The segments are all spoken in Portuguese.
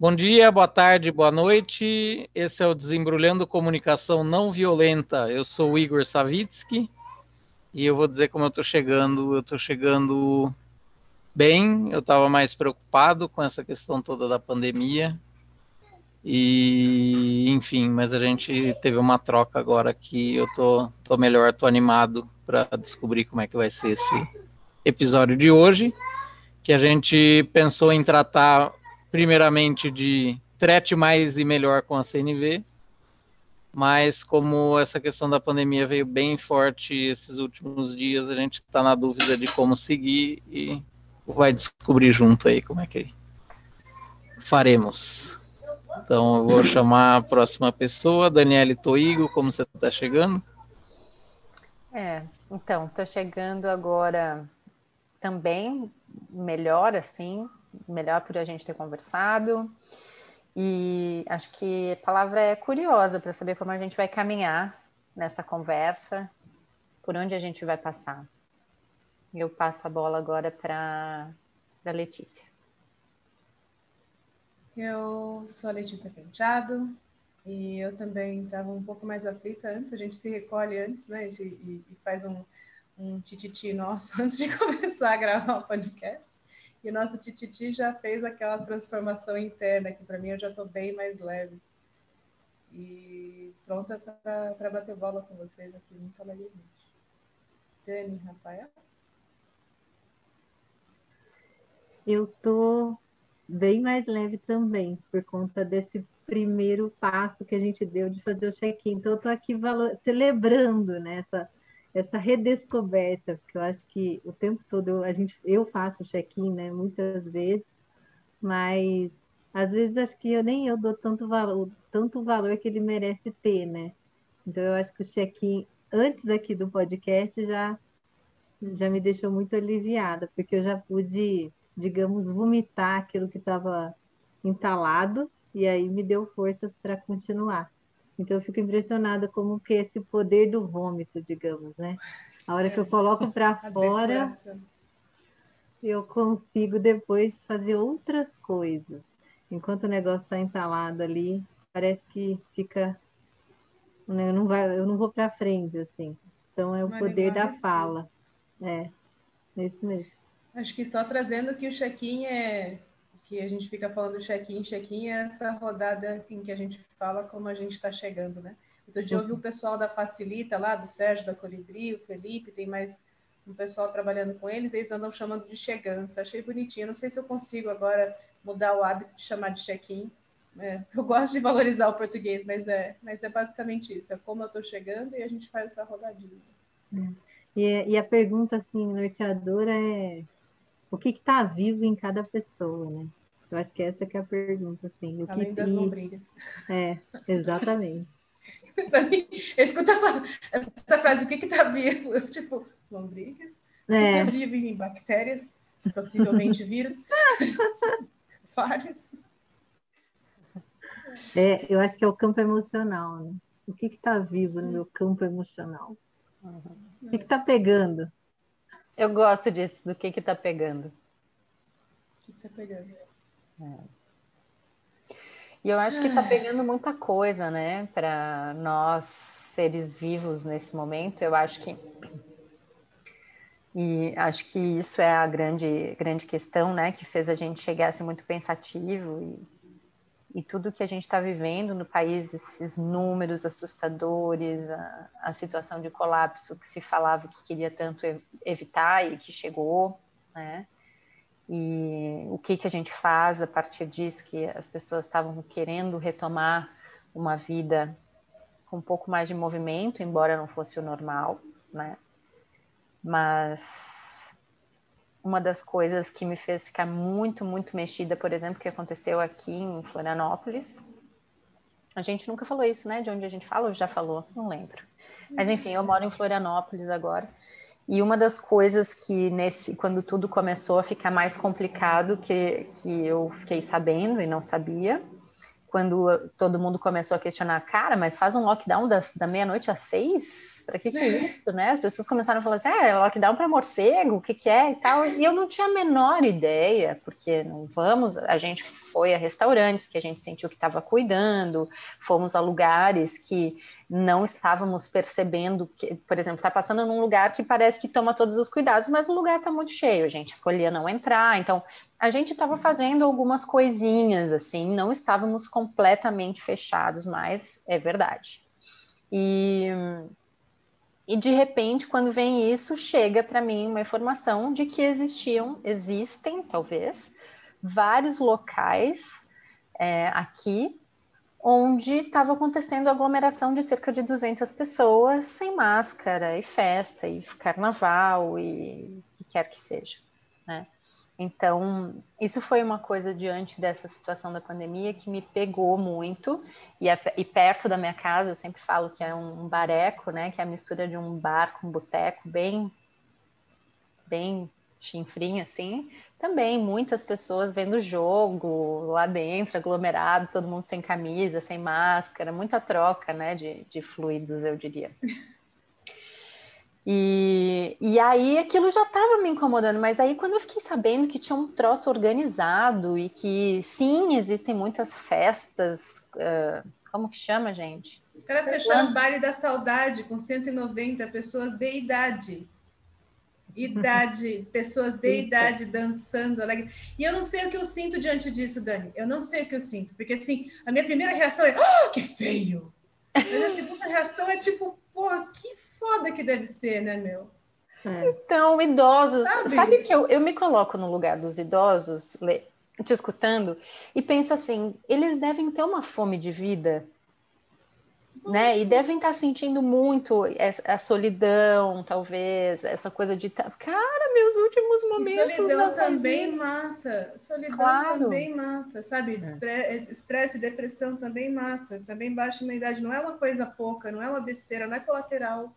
Bom dia, boa tarde, boa noite. Esse é o Desembrulhando Comunicação Não Violenta. Eu sou o Igor Savitsky e eu vou dizer como eu estou chegando. Eu estou chegando bem, eu estava mais preocupado com essa questão toda da pandemia. E, enfim, mas a gente teve uma troca agora que eu tô, tô melhor, tô animado para descobrir como é que vai ser esse episódio de hoje, que a gente pensou em tratar primeiramente de trate mais e melhor com a CNV, mas como essa questão da pandemia veio bem forte esses últimos dias, a gente está na dúvida de como seguir e vai descobrir junto aí como é que faremos. Então eu vou chamar a próxima pessoa, Daniele Toigo, como você está chegando? É, então, estou chegando agora também melhor assim, melhor por a gente ter conversado. E acho que a palavra é curiosa para saber como a gente vai caminhar nessa conversa, por onde a gente vai passar. Eu passo a bola agora para a Letícia. Eu sou a Letícia Penteado e eu também estava um pouco mais aflita antes. A gente se recolhe antes, né? E, e faz um, um tititi nosso antes de começar a gravar o podcast. E o nosso tititi já fez aquela transformação interna que para mim eu já estou bem mais leve. E pronta para bater bola com vocês aqui muito alegremente. Dani, Rafael? Eu tô bem mais leve também, por conta desse primeiro passo que a gente deu de fazer o check-in. Então, eu estou aqui celebrando né, essa, essa redescoberta, porque eu acho que o tempo todo eu, a gente, eu faço check-in, né, muitas vezes, mas às vezes acho que eu nem eu dou tanto valor, tanto valor que ele merece ter, né? Então eu acho que o check-in antes aqui do podcast já já me deixou muito aliviada, porque eu já pude, digamos, vomitar aquilo que estava entalado e aí me deu forças para continuar. Então eu fico impressionada como que esse poder do vômito, digamos, né? A hora que eu coloco para fora, eu consigo depois fazer outras coisas. Enquanto o negócio está entalado ali, parece que fica né, eu não vai, eu não vou para frente assim. Então é o Uma poder da fala. É, é isso mesmo. Acho que só trazendo que o check-in é que a gente fica falando check-in, check-in, é essa rodada em que a gente fala como a gente está chegando, né? Outro dia eu ouvi o pessoal da Facilita lá, do Sérgio da Colibri, o Felipe, tem mais um pessoal trabalhando com eles, eles andam chamando de chegança. Achei bonitinho. Não sei se eu consigo agora mudar o hábito de chamar de check-in. É, eu gosto de valorizar o português, mas é, mas é basicamente isso. É como eu estou chegando e a gente faz essa rodadinha. É. E, e, a pergunta assim norteadora é o que está vivo em cada pessoa, né? Eu acho que essa que é a pergunta, assim. O Além que das lombrigas. É, exatamente. Para mim, eu escuto essa, essa frase, o que está vivo? Eu, tipo, lombrigas? O que está é. vivo em bactérias? Possivelmente vírus? Vários. É, eu acho que é o campo emocional, né? O que está vivo no meu campo emocional? Uhum. O que está pegando? Eu gosto disso, do que está pegando. O que está pegando? É. E eu acho que está pegando muita coisa, né, para nós seres vivos nesse momento. Eu acho que e acho que isso é a grande grande questão, né, que fez a gente chegar assim muito pensativo e, e tudo que a gente está vivendo no país, esses números assustadores, a, a situação de colapso que se falava que queria tanto evitar e que chegou, né? E o que, que a gente faz a partir disso, que as pessoas estavam querendo retomar uma vida com um pouco mais de movimento, embora não fosse o normal, né? Mas uma das coisas que me fez ficar muito, muito mexida, por exemplo, que aconteceu aqui em Florianópolis. A gente nunca falou isso, né? De onde a gente fala já falou? Não lembro. Mas enfim, eu moro em Florianópolis agora. E uma das coisas que nesse, quando tudo começou a ficar mais complicado, que, que eu fiquei sabendo e não sabia, quando todo mundo começou a questionar, cara, mas faz um lockdown das, da meia-noite às seis? Para que que é isso, né? As pessoas começaram a falar assim, ah, é lockdown para morcego, o que que é e tal, e eu não tinha a menor ideia, porque não vamos, a gente foi a restaurantes que a gente sentiu que estava cuidando, fomos a lugares que não estávamos percebendo que, por exemplo, está passando num lugar que parece que toma todos os cuidados, mas o lugar está muito cheio, a gente escolhia não entrar, então a gente estava fazendo algumas coisinhas assim, não estávamos completamente fechados, mas é verdade. E, e de repente, quando vem isso, chega para mim uma informação de que existiam, existem talvez, vários locais é, aqui onde estava acontecendo aglomeração de cerca de 200 pessoas sem máscara e festa e carnaval e o que quer que seja, né? Então, isso foi uma coisa diante dessa situação da pandemia que me pegou muito. E, e perto da minha casa, eu sempre falo que é um bareco, né? Que é a mistura de um bar com um boteco, bem, bem chinfrinho, assim. Também muitas pessoas vendo jogo lá dentro, aglomerado, todo mundo sem camisa, sem máscara, muita troca, né? De, de fluidos, eu diria. E, e aí aquilo já estava me incomodando, mas aí quando eu fiquei sabendo que tinha um troço organizado e que sim, existem muitas festas, uh, como que chama, gente? Os caras fecharam o baile da saudade com 190 pessoas de idade. Idade, pessoas de Eita. idade dançando alegre. E eu não sei o que eu sinto diante disso, Dani. Eu não sei o que eu sinto, porque assim, a minha primeira reação é: oh, que feio! Mas a segunda reação é tipo, pô, que foda que deve ser, né, meu? É. Então, idosos, sabe, sabe que eu, eu me coloco no lugar dos idosos, te escutando, e penso assim, eles devem ter uma fome de vida, né? E devem estar sentindo muito a solidão, talvez, essa coisa de cara, meus últimos momentos. E solidão também vida. mata. Solidão claro. também mata, sabe? É. Estresse e depressão também mata, também baixa a imunidade. Não é uma coisa pouca, não é uma besteira, não é colateral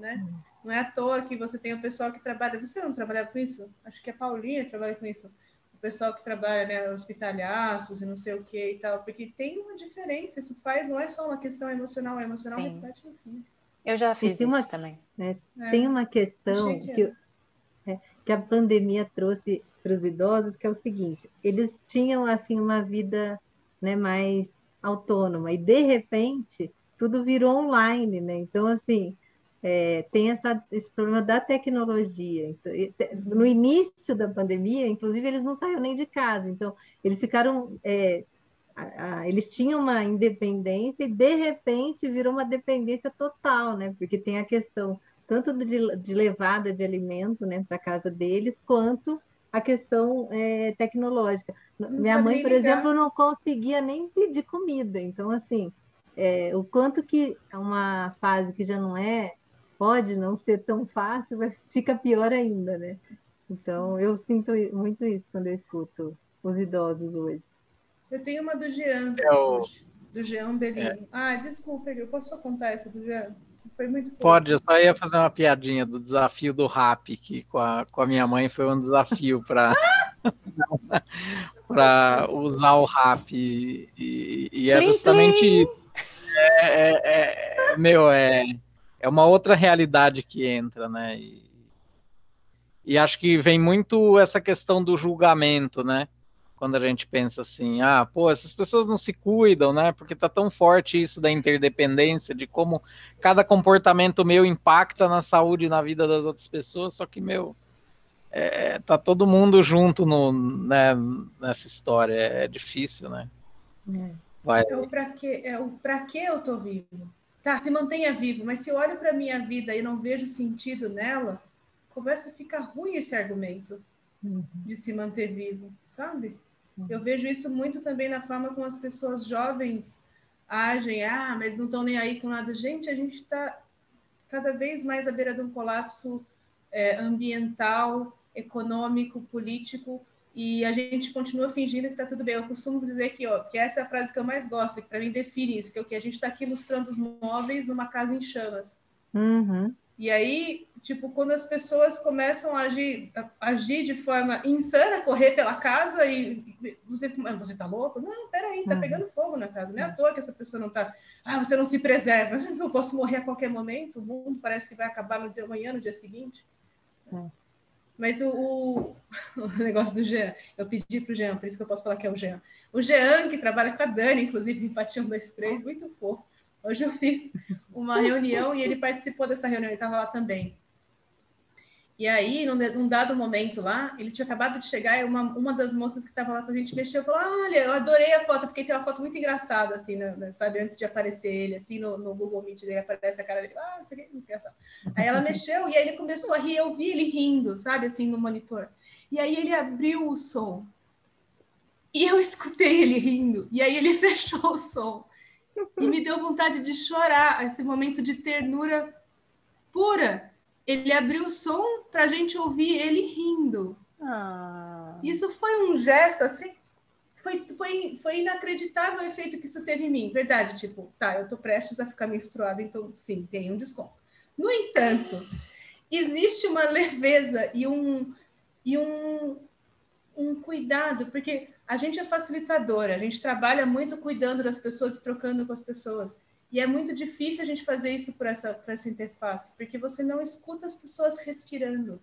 né? Hum. Não é à toa que você tem o pessoal que trabalha. Você não trabalha com isso? Acho que a Paulinha trabalha com isso. O pessoal que trabalha, né, hospitalhaços e não sei o que e tal, porque tem uma diferença. Isso faz, não é só uma questão emocional, é emocional Sim. reflete no físico. Eu já fiz isso uma, também. Né, é. Tem uma questão que, que, é, que a pandemia trouxe para os idosos, que é o seguinte: eles tinham assim uma vida né, mais autônoma e de repente tudo virou online, né? Então assim é, tem essa, esse problema da tecnologia. Então, no início da pandemia, inclusive, eles não saíram nem de casa, então eles ficaram. É, a, a, eles tinham uma independência e de repente virou uma dependência total, né? Porque tem a questão tanto de, de levada de alimento né, para casa deles, quanto a questão é, tecnológica. Não Minha mãe, por ligar. exemplo, não conseguia nem pedir comida. Então, assim, é, o quanto que uma fase que já não é pode não ser tão fácil, mas fica pior ainda, né? Então, eu sinto muito isso quando eu escuto os idosos hoje. Eu tenho uma do Jean, é o... do Jean Belino. É. Ah, desculpa, eu posso só contar essa do Jean? Foi muito Pode, eu só ia fazer uma piadinha do desafio do rap, que com a, com a minha mãe foi um desafio para para usar o rap. E, e é justamente isso. É, é, é, meu, é é uma outra realidade que entra, né? E, e acho que vem muito essa questão do julgamento, né? Quando a gente pensa assim, ah, pô, essas pessoas não se cuidam, né? Porque tá tão forte isso da interdependência, de como cada comportamento meu impacta na saúde e na vida das outras pessoas, só que, meu, é, tá todo mundo junto no, né, nessa história, é, difícil, né? É. Vai. É o pra que, é pra que eu tô vivo? Tá, se mantenha vivo, mas se eu olho para a minha vida e não vejo sentido nela, começa a ficar ruim esse argumento uhum. de se manter vivo, sabe? Uhum. Eu vejo isso muito também na forma como as pessoas jovens agem, ah, mas não estão nem aí com nada. Gente, a gente está cada vez mais à beira de um colapso é, ambiental, econômico, político, e a gente continua fingindo que está tudo bem. Eu costumo dizer que, ó, que essa é a frase que eu mais gosto, que para mim define isso, que é o que a gente está aqui ilustrando os móveis numa casa em chamas. Uhum. E aí, tipo, quando as pessoas começam a agir, a agir de forma insana, correr pela casa e você, você tá louco? Não, peraí, tá uhum. pegando fogo na casa. Não é à toa que essa pessoa não tá. Ah, você não se preserva. Eu posso morrer a qualquer momento. O mundo parece que vai acabar no dia amanhã, no dia seguinte. É. Mas o, o, o, negócio do Jean, eu pedi para o Jean, por isso que eu posso falar que é o Jean. O Jean, que trabalha com a Dani, inclusive, empatia um, dois, três, muito fofo. Hoje eu fiz uma reunião e ele participou dessa reunião, ele estava lá também. E aí, num, num, dado momento lá, ele tinha acabado de chegar e uma, uma das moças que estava lá com a gente mexeu falou: Olha, eu adorei a foto, porque tem uma foto muito engraçada, assim, né, né, sabe? Antes de aparecer ele, assim, no, no Google Meet dele aparece a cara dele, ah, isso aqui é engraçado. Aí ela mexeu e aí ele começou a rir, eu vi ele rindo, sabe, assim, no monitor. E aí ele abriu o som. E eu escutei ele rindo. E aí ele fechou o som. E me deu vontade de chorar, esse momento de ternura pura ele abriu o som para a gente ouvir ele rindo. Ah. Isso foi um gesto assim, foi, foi, foi inacreditável o efeito que isso teve em mim. Verdade, tipo, tá, eu tô prestes a ficar menstruada, então sim, tem um desconto. No entanto, existe uma leveza e um, e um, um cuidado, porque a gente é facilitadora, a gente trabalha muito cuidando das pessoas, trocando com as pessoas. E é muito difícil a gente fazer isso por essa, por essa interface, porque você não escuta as pessoas respirando,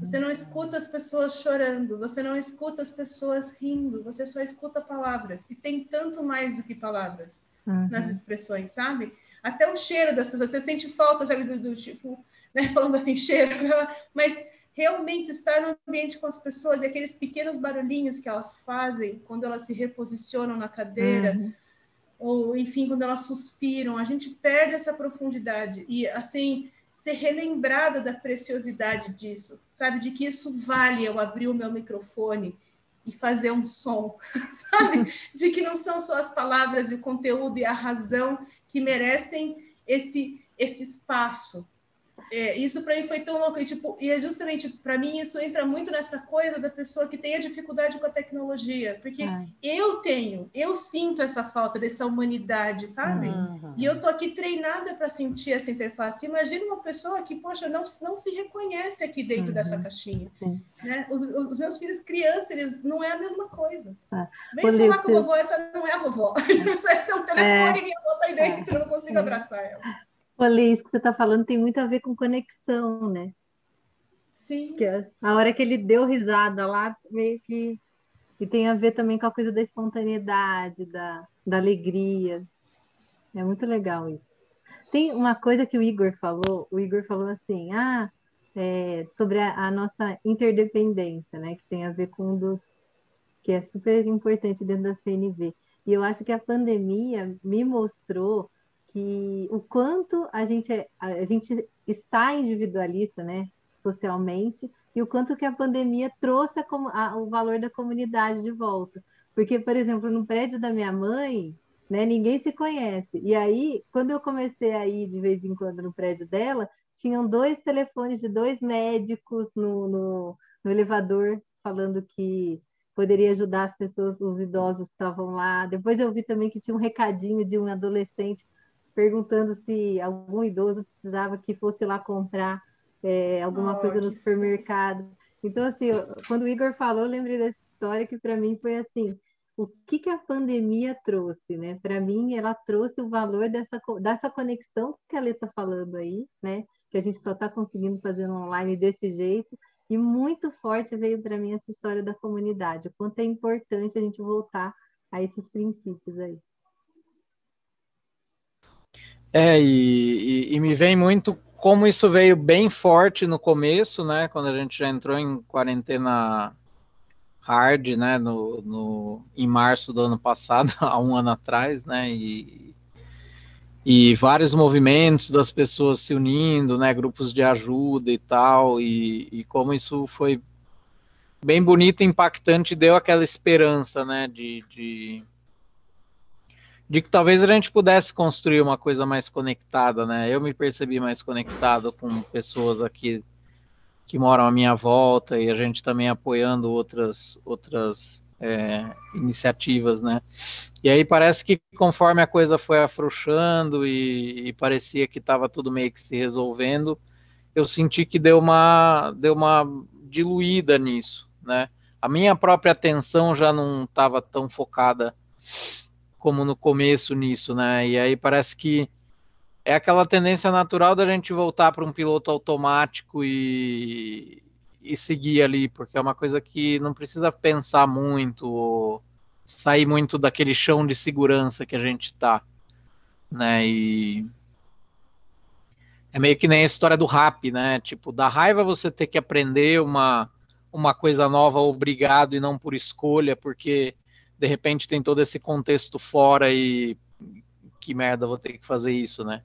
você não escuta as pessoas chorando, você não escuta as pessoas rindo, você só escuta palavras. E tem tanto mais do que palavras uhum. nas expressões, sabe? Até o cheiro das pessoas, você sente falta, sabe, do, do tipo, né, falando assim, cheiro, mas realmente estar no ambiente com as pessoas e aqueles pequenos barulhinhos que elas fazem quando elas se reposicionam na cadeira. Uhum ou enfim, quando elas suspiram, a gente perde essa profundidade e assim ser relembrada da preciosidade disso, sabe, de que isso vale eu abrir o meu microfone e fazer um som, sabe, de que não são só as palavras e o conteúdo e a razão que merecem esse esse espaço, é, isso para mim foi tão louco. E, tipo, e é justamente, para mim, isso entra muito nessa coisa da pessoa que tem a dificuldade com a tecnologia. Porque Ai. eu tenho, eu sinto essa falta dessa humanidade, sabe? Uhum. E eu tô aqui treinada para sentir essa interface. Imagina uma pessoa que, poxa, não, não se reconhece aqui dentro uhum. dessa caixinha. Né? Os, os, meus filhos crianças, eles não é a mesma coisa. Ah. Vem falar com a vovó, essa não é a vovó. essa é um telefone é. e minha avó tá aí dentro, é. eu não consigo é. abraçar ela. Olha, isso que você está falando tem muito a ver com conexão, né? Sim. Que a, a hora que ele deu risada lá, meio que. E tem a ver também com a coisa da espontaneidade, da, da alegria. É muito legal isso. Tem uma coisa que o Igor falou, o Igor falou assim, ah, é, sobre a, a, nossa interdependência, né? Que tem a ver com um dos que é super importante dentro da CNV. E eu acho que a pandemia me mostrou que o quanto a gente, é, a gente está individualista, né, socialmente, e o quanto que a pandemia trouxe a, a, o valor da comunidade de volta. Porque, por exemplo, no prédio da minha mãe, né, ninguém se conhece. E aí, quando eu comecei a ir de vez em quando no prédio dela, tinham dois telefones de dois médicos no, no, no elevador falando que poderia ajudar as pessoas, os idosos que estavam lá. Depois eu vi também que tinha um recadinho de um adolescente perguntando se algum idoso precisava que fosse lá comprar é, alguma oh, coisa no supermercado. Então, assim, quando o Igor falou, eu lembrei dessa história que para mim foi assim: o que, que a pandemia trouxe, né? Para mim, ela trouxe o valor dessa, dessa conexão que a Lê está falando aí, né? Que a gente só está conseguindo fazer online desse jeito. E muito forte veio para mim essa história da comunidade, o quanto é importante a gente voltar a esses princípios aí. É, e, e, e, me vem muito como isso veio bem forte no começo, né? Quando a gente já entrou em quarentena hard, né? No, no, em março do ano passado, há um ano atrás, né? E, e vários movimentos das pessoas se unindo, né? Grupos de ajuda e tal, e, e como isso foi bem bonito, impactante, deu aquela esperança, né? de, de de que talvez a gente pudesse construir uma coisa mais conectada, né? Eu me percebi mais conectado com pessoas aqui que moram à minha volta e a gente também apoiando outras outras é, iniciativas, né? E aí parece que conforme a coisa foi afrouxando e, e parecia que estava tudo meio que se resolvendo, eu senti que deu uma, deu uma diluída nisso, né? A minha própria atenção já não estava tão focada como no começo nisso, né? E aí parece que é aquela tendência natural da gente voltar para um piloto automático e, e seguir ali, porque é uma coisa que não precisa pensar muito, sair muito daquele chão de segurança que a gente tá, né? E é meio que nem a história do rap, né? Tipo, da raiva você ter que aprender uma, uma coisa nova obrigado e não por escolha, porque de repente tem todo esse contexto fora e que merda vou ter que fazer isso, né?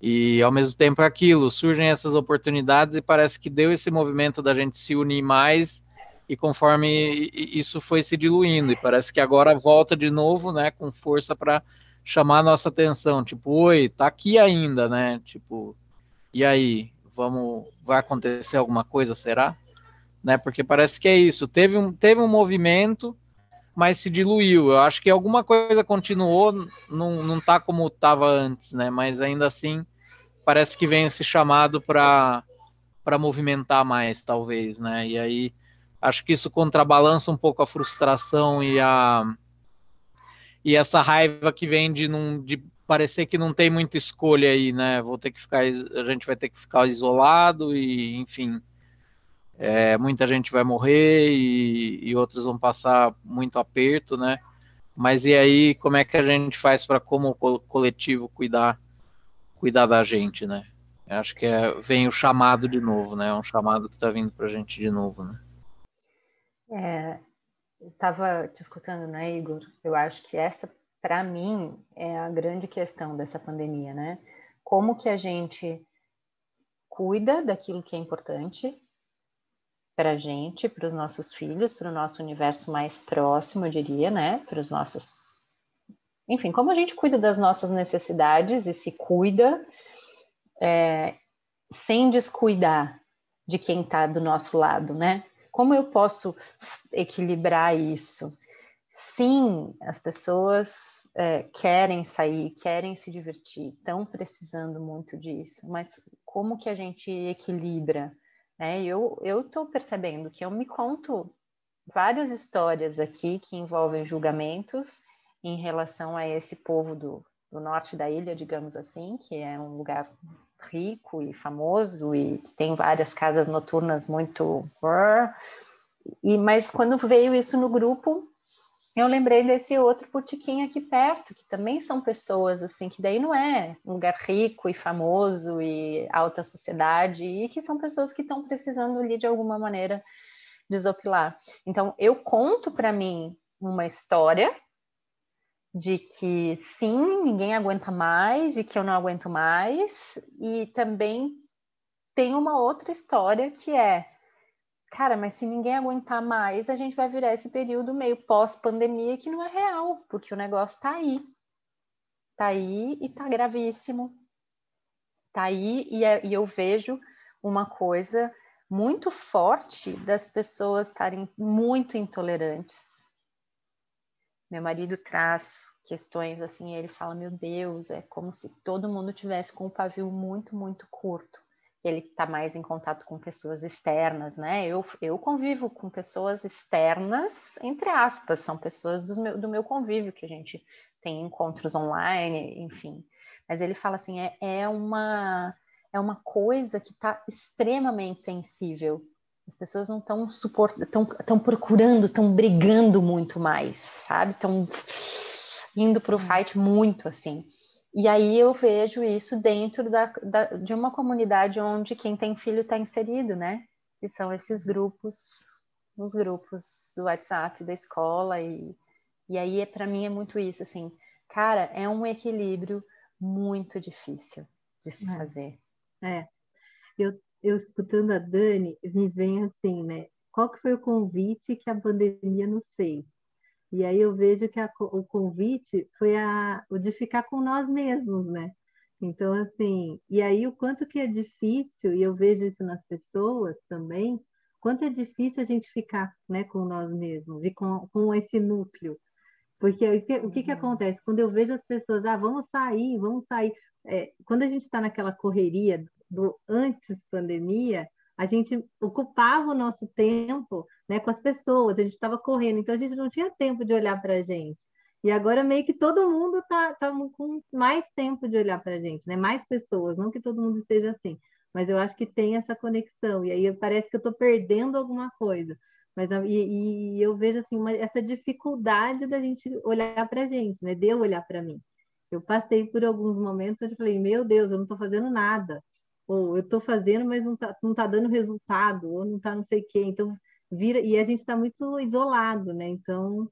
E ao mesmo tempo é aquilo, surgem essas oportunidades e parece que deu esse movimento da gente se unir mais e conforme isso foi se diluindo e parece que agora volta de novo, né, com força para chamar a nossa atenção, tipo, oi, tá aqui ainda, né? Tipo, e aí, vamos, vai acontecer alguma coisa, será? Né? Porque parece que é isso. Teve um, teve um movimento, mas se diluiu. Eu acho que alguma coisa continuou, não, não tá como estava antes, né? Mas ainda assim, parece que vem esse chamado para movimentar mais, talvez, né? E aí acho que isso contrabalança um pouco a frustração e a e essa raiva que vem de, num, de parecer que não tem muita escolha aí, né? Vou ter que ficar, a gente vai ter que ficar isolado e, enfim, é, muita gente vai morrer e, e outros vão passar muito aperto, né? Mas e aí, como é que a gente faz para como coletivo cuidar cuidar da gente, né? Eu acho que é, vem o chamado de novo, né? É um chamado que está vindo para a gente de novo, né? É, estava te escutando, né, Igor? Eu acho que essa, para mim, é a grande questão dessa pandemia, né? Como que a gente cuida daquilo que é importante para a gente, para os nossos filhos, para o nosso universo mais próximo, eu diria, né? Para os nossos. Enfim, como a gente cuida das nossas necessidades e se cuida é, sem descuidar de quem está do nosso lado, né? Como eu posso equilibrar isso? Sim, as pessoas é, querem sair, querem se divertir, estão precisando muito disso, mas como que a gente equilibra? É, eu estou percebendo que eu me conto várias histórias aqui que envolvem julgamentos em relação a esse povo do, do norte da ilha, digamos assim, que é um lugar rico e famoso e que tem várias casas noturnas muito e mas quando veio isso no grupo eu lembrei desse outro botequim aqui perto que também são pessoas assim que daí não é um lugar rico e famoso e alta sociedade e que são pessoas que estão precisando ali de alguma maneira desopilar. Então eu conto para mim uma história de que sim, ninguém aguenta mais e que eu não aguento mais, e também tem uma outra história que é, cara, mas se ninguém aguentar mais, a gente vai virar esse período meio pós-pandemia que não é real, porque o negócio tá aí. Tá aí e tá gravíssimo. Tá aí e, é, e eu vejo uma coisa muito forte das pessoas estarem muito intolerantes meu marido traz questões assim, ele fala: Meu Deus, é como se todo mundo tivesse com o pavio muito, muito curto. Ele está mais em contato com pessoas externas, né? Eu, eu convivo com pessoas externas, entre aspas, são pessoas do meu, do meu convívio, que a gente tem encontros online, enfim. Mas ele fala assim: é, é, uma, é uma coisa que está extremamente sensível as pessoas não estão estão estão procurando, estão brigando muito mais, sabe? Estão indo para o hum. fight muito assim. E aí eu vejo isso dentro da, da, de uma comunidade onde quem tem filho está inserido, né? Que são esses grupos, os grupos do WhatsApp da escola e e aí é para mim é muito isso assim, cara, é um equilíbrio muito difícil de se é. fazer. É. Eu eu escutando a Dani, me vem assim, né? Qual que foi o convite que a pandemia nos fez? E aí eu vejo que a, o convite foi a, o de ficar com nós mesmos, né? Então, assim, e aí o quanto que é difícil, e eu vejo isso nas pessoas também, quanto é difícil a gente ficar né, com nós mesmos e com, com esse núcleo. Porque o que, o que, que acontece? Quando eu vejo as pessoas, ah, vamos sair, vamos sair. É, quando a gente está naquela correria do antes pandemia, a gente ocupava o nosso tempo né, com as pessoas, a gente estava correndo, então a gente não tinha tempo de olhar para a gente. E agora meio que todo mundo está tá com mais tempo de olhar para a gente, né? mais pessoas, não que todo mundo esteja assim, mas eu acho que tem essa conexão, e aí parece que eu estou perdendo alguma coisa. Mas, e, e eu vejo assim, uma, essa dificuldade da gente olhar para a gente, né? de eu olhar para mim. Eu passei por alguns momentos onde eu falei, meu Deus, eu não estou fazendo nada. Ou eu estou fazendo, mas não está não tá dando resultado, ou não está não sei o quê. Então, vira... E a gente está muito isolado, né? Então,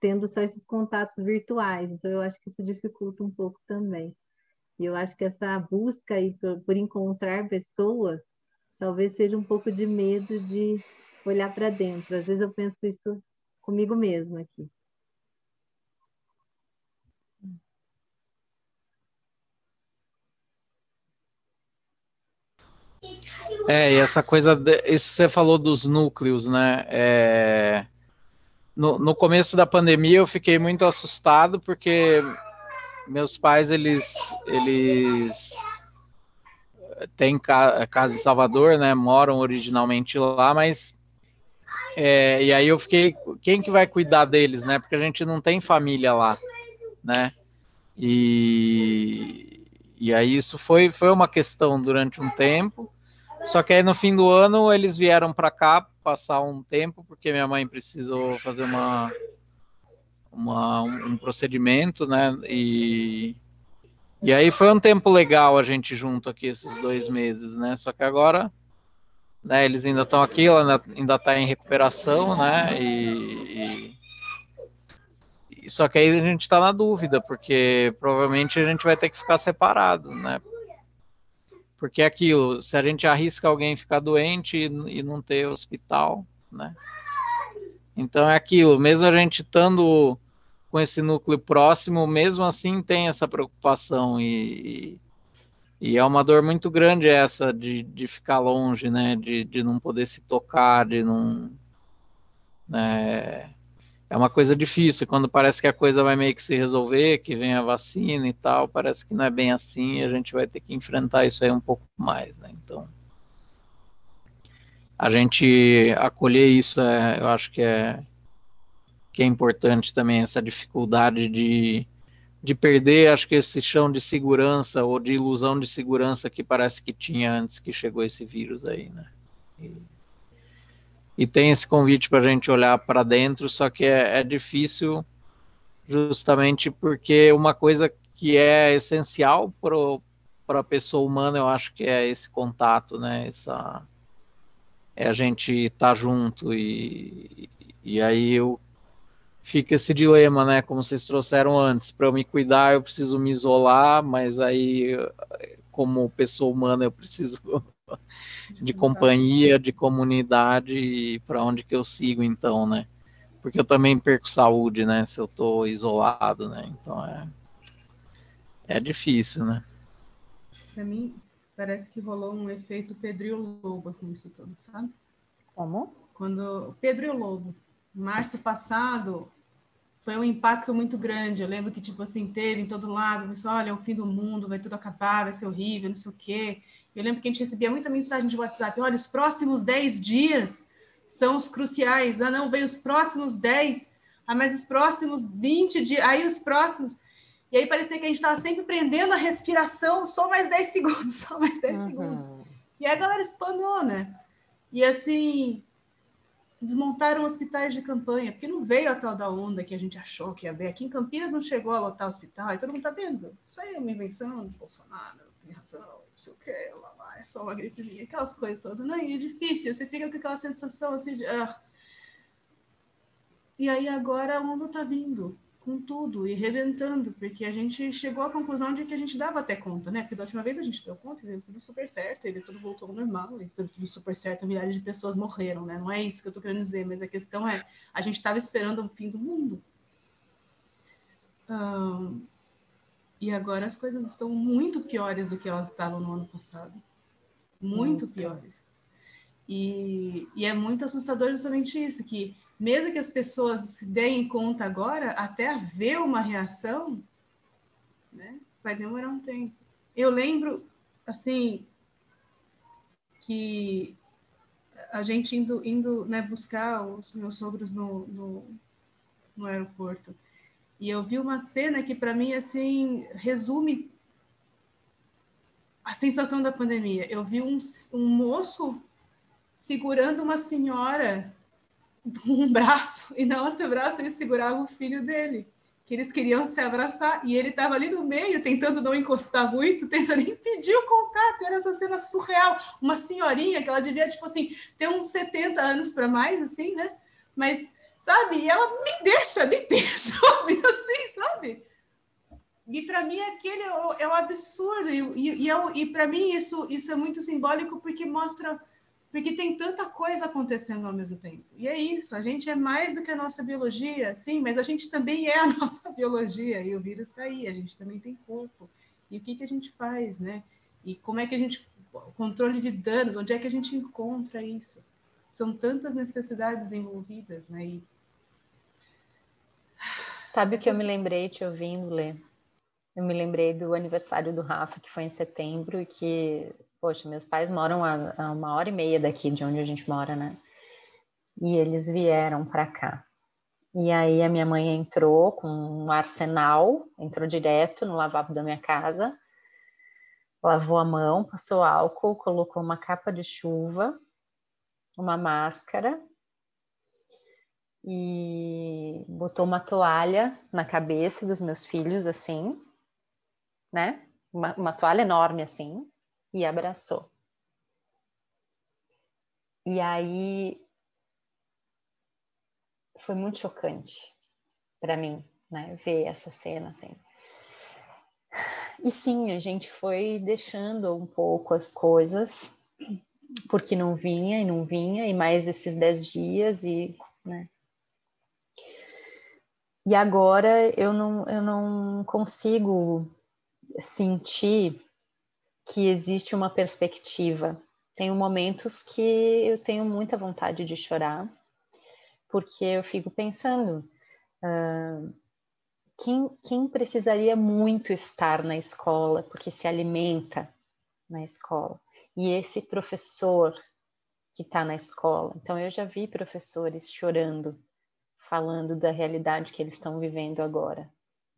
tendo só esses contatos virtuais. Então, eu acho que isso dificulta um pouco também. E eu acho que essa busca aí por, por encontrar pessoas talvez seja um pouco de medo de olhar para dentro. Às vezes eu penso isso comigo mesma aqui. É, e essa coisa, de, isso você falou dos núcleos, né? É, no, no começo da pandemia eu fiquei muito assustado porque meus pais, eles, eles têm casa em Salvador, né? Moram originalmente lá, mas é, e aí eu fiquei, quem que vai cuidar deles, né? Porque a gente não tem família lá, né? E, e aí isso foi, foi uma questão durante um tempo. Só que aí no fim do ano eles vieram para cá passar um tempo, porque minha mãe precisou fazer uma, uma um, procedimento, né? E, e aí foi um tempo legal a gente junto aqui esses dois meses, né? Só que agora né, eles ainda estão aqui, ela ainda está em recuperação, né? E, e, só que aí a gente está na dúvida, porque provavelmente a gente vai ter que ficar separado, né? Porque é aquilo, se a gente arrisca alguém ficar doente e, e não ter hospital, né? Então é aquilo, mesmo a gente estando com esse núcleo próximo, mesmo assim tem essa preocupação e, e é uma dor muito grande essa de, de ficar longe, né? De, de não poder se tocar, de não. Né? É uma coisa difícil. Quando parece que a coisa vai meio que se resolver, que vem a vacina e tal, parece que não é bem assim a gente vai ter que enfrentar isso aí um pouco mais, né? Então, a gente acolher isso, é, eu acho que é que é importante também essa dificuldade de, de perder, acho que esse chão de segurança ou de ilusão de segurança que parece que tinha antes que chegou esse vírus aí, né? E e tem esse convite para a gente olhar para dentro, só que é, é, difícil justamente porque uma coisa que é essencial para a pessoa humana, eu acho que é esse contato, né? Essa, é a gente estar tá junto e, e aí eu fica esse dilema, né? Como vocês trouxeram antes, para eu me cuidar eu preciso me isolar, mas aí como pessoa humana eu preciso de companhia, de comunidade e para onde que eu sigo então, né? Porque eu também perco saúde, né? Se eu estou isolado, né? Então é é difícil, né? Para mim parece que rolou um efeito Pedro e o Lobo com isso tudo, sabe? Como? Quando Pedro e o Lobo, março passado, foi um impacto muito grande. Eu lembro que, tipo assim, teve em todo lado, pessoal, olha, é o fim do mundo, vai tudo acabar, vai ser horrível, não sei o quê. Eu lembro que a gente recebia muita mensagem de WhatsApp: olha, os próximos 10 dias são os cruciais. Ah, não, veio os próximos 10. Ah, mas os próximos 20 dias. Aí os próximos. E aí parecia que a gente estava sempre prendendo a respiração, só mais 10 segundos, só mais 10 uhum. segundos. E aí a galera espanou, né? E assim, desmontaram hospitais de campanha, porque não veio a tal da onda que a gente achou que ia ver. Aqui em Campinas não chegou a lotar hospital, e todo mundo está vendo. Isso aí é uma invenção de Bolsonaro, tem razão não sei o que, lá, lá, é só uma gripezinha, aquelas coisas todas, né? E é difícil, você fica com aquela sensação assim de. Ah. E aí agora a onda tá vindo com tudo e rebentando, porque a gente chegou à conclusão de que a gente dava até conta, né? Porque da última vez a gente deu conta e deu tudo super certo, e tudo voltou ao normal, e deu tudo super certo, milhares de pessoas morreram, né? Não é isso que eu tô querendo dizer, mas a questão é, a gente estava esperando o fim do mundo. Um, e agora as coisas estão muito piores do que elas estavam no ano passado. Muito piores. E, e é muito assustador justamente isso, que mesmo que as pessoas se deem conta agora, até haver uma reação, né, vai demorar um tempo. Eu lembro, assim, que a gente indo, indo né, buscar os meus sogros no, no, no aeroporto. E eu vi uma cena que, para mim, assim, resume a sensação da pandemia. Eu vi um, um moço segurando uma senhora um braço e na outro braço ele segurava o filho dele que eles queriam se abraçar e ele estava ali no meio, tentando não encostar muito, tentando impedir o contato. Era essa cena surreal. Uma senhorinha que ela devia, tipo assim, ter uns 70 anos para mais, assim, né? Mas, sabe? E ela me deixa, me deixa, assim, assim sabe? E para mim aquele é o, é o absurdo. E, e, e, é e para mim isso, isso é muito simbólico porque mostra porque tem tanta coisa acontecendo ao mesmo tempo. E é isso, a gente é mais do que a nossa biologia, sim, mas a gente também é a nossa biologia, e o vírus está aí, a gente também tem corpo. E o que, que a gente faz, né? E como é que a gente. Controle de danos, onde é que a gente encontra isso? São tantas necessidades envolvidas, né? E... Sabe o que eu me lembrei te ouvindo, Lê? Eu me lembrei do aniversário do Rafa, que foi em setembro, e que Poxa, meus pais moram a, a uma hora e meia daqui de onde a gente mora, né? E eles vieram para cá. E aí a minha mãe entrou com um arsenal, entrou direto no lavabo da minha casa, lavou a mão, passou álcool, colocou uma capa de chuva, uma máscara e botou uma toalha na cabeça dos meus filhos, assim, né? Uma, uma toalha enorme, assim, e abraçou. E aí foi muito chocante para mim, né, ver essa cena assim. E sim, a gente foi deixando um pouco as coisas, porque não vinha e não vinha, e mais desses dez dias, e, né. E agora eu não, eu não consigo sentir que existe uma perspectiva. Tenho momentos que eu tenho muita vontade de chorar, porque eu fico pensando uh, quem, quem precisaria muito estar na escola, porque se alimenta na escola, e esse professor que está na escola. Então, eu já vi professores chorando, falando da realidade que eles estão vivendo agora,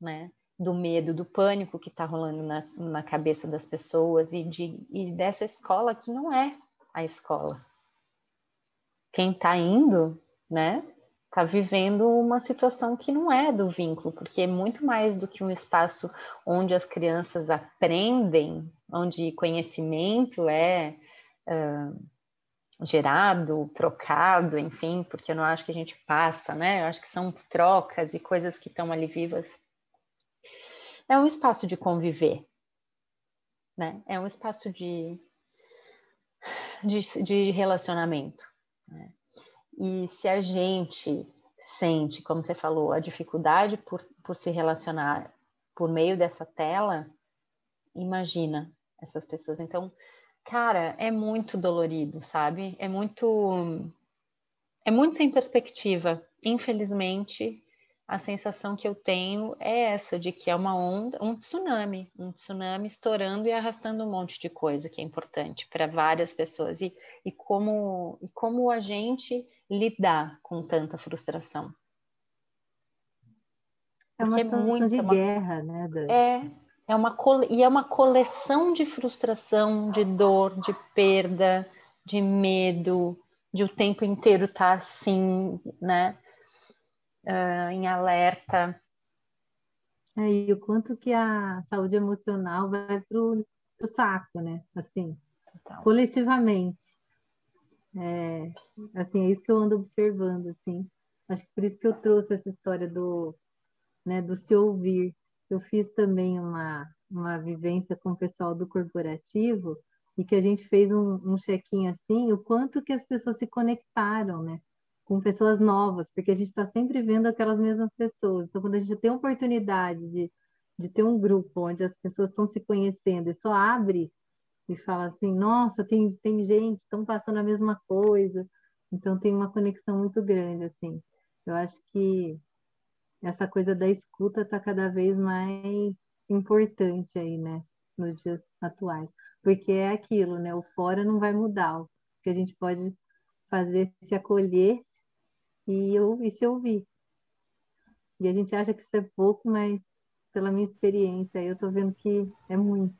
né? Do medo, do pânico que está rolando na, na cabeça das pessoas e, de, e dessa escola que não é a escola. Quem está indo, né, está vivendo uma situação que não é do vínculo, porque é muito mais do que um espaço onde as crianças aprendem, onde conhecimento é uh, gerado, trocado, enfim, porque eu não acho que a gente passa, né? Eu acho que são trocas e coisas que estão ali vivas é um espaço de conviver, né? É um espaço de, de, de relacionamento. Né? E se a gente sente, como você falou, a dificuldade por, por se relacionar por meio dessa tela, imagina essas pessoas. Então, cara, é muito dolorido, sabe? É muito é muito sem perspectiva. Infelizmente, a sensação que eu tenho é essa de que é uma onda, um tsunami, um tsunami estourando e arrastando um monte de coisa que é importante para várias pessoas e, e como e como a gente lidar com tanta frustração. É uma Porque é muita de uma, guerra, né? Dani? É, é uma e é uma coleção de frustração, de dor, de perda, de medo, de o tempo inteiro estar tá assim, né? Uh, em alerta. É, e o quanto que a saúde emocional vai para o saco, né? Assim, Total. coletivamente. É, assim, é isso que eu ando observando, assim. Acho que por isso que eu trouxe essa história do, né, do se ouvir. Eu fiz também uma, uma vivência com o pessoal do corporativo e que a gente fez um, um check-in assim, o quanto que as pessoas se conectaram, né? Com pessoas novas, porque a gente está sempre vendo aquelas mesmas pessoas. Então, quando a gente tem a oportunidade de, de ter um grupo onde as pessoas estão se conhecendo e só abre e fala assim, nossa, tem, tem gente, estão passando a mesma coisa. Então, tem uma conexão muito grande, assim. Eu acho que essa coisa da escuta está cada vez mais importante aí, né, nos dias atuais. porque é aquilo, né? O fora não vai mudar, o que a gente pode fazer é se acolher e, eu, e se ouvir. E a gente acha que isso é pouco, mas pela minha experiência, eu estou vendo que é muito.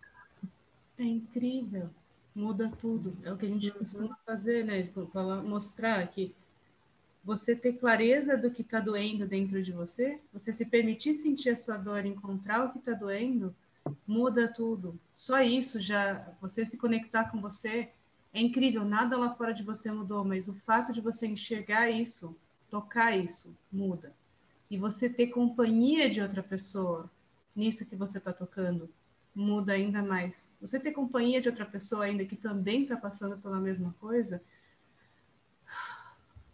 É incrível, muda tudo. É o que a gente uhum. costuma fazer, né? Para mostrar que você ter clareza do que está doendo dentro de você, você se permitir sentir a sua dor, encontrar o que está doendo, muda tudo. Só isso já, você se conectar com você, é incrível. Nada lá fora de você mudou, mas o fato de você enxergar isso, tocar isso, muda. E você ter companhia de outra pessoa nisso que você está tocando, muda ainda mais. Você ter companhia de outra pessoa ainda que também está passando pela mesma coisa,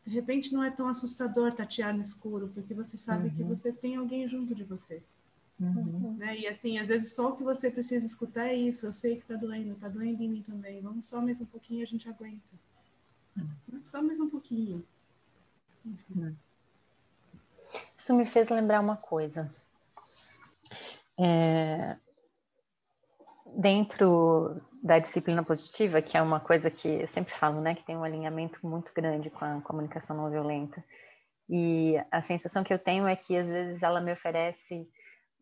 de repente não é tão assustador tatear no escuro, porque você sabe uhum. que você tem alguém junto de você. Uhum. Né? E assim, às vezes só o que você precisa escutar é isso. Eu sei que tá doendo, tá doendo em mim também. Vamos só mais um pouquinho a gente aguenta. Uhum. Só mais um pouquinho. Isso me fez lembrar uma coisa. É, dentro da disciplina positiva, que é uma coisa que eu sempre falo, né, que tem um alinhamento muito grande com a comunicação não violenta. E a sensação que eu tenho é que às vezes ela me oferece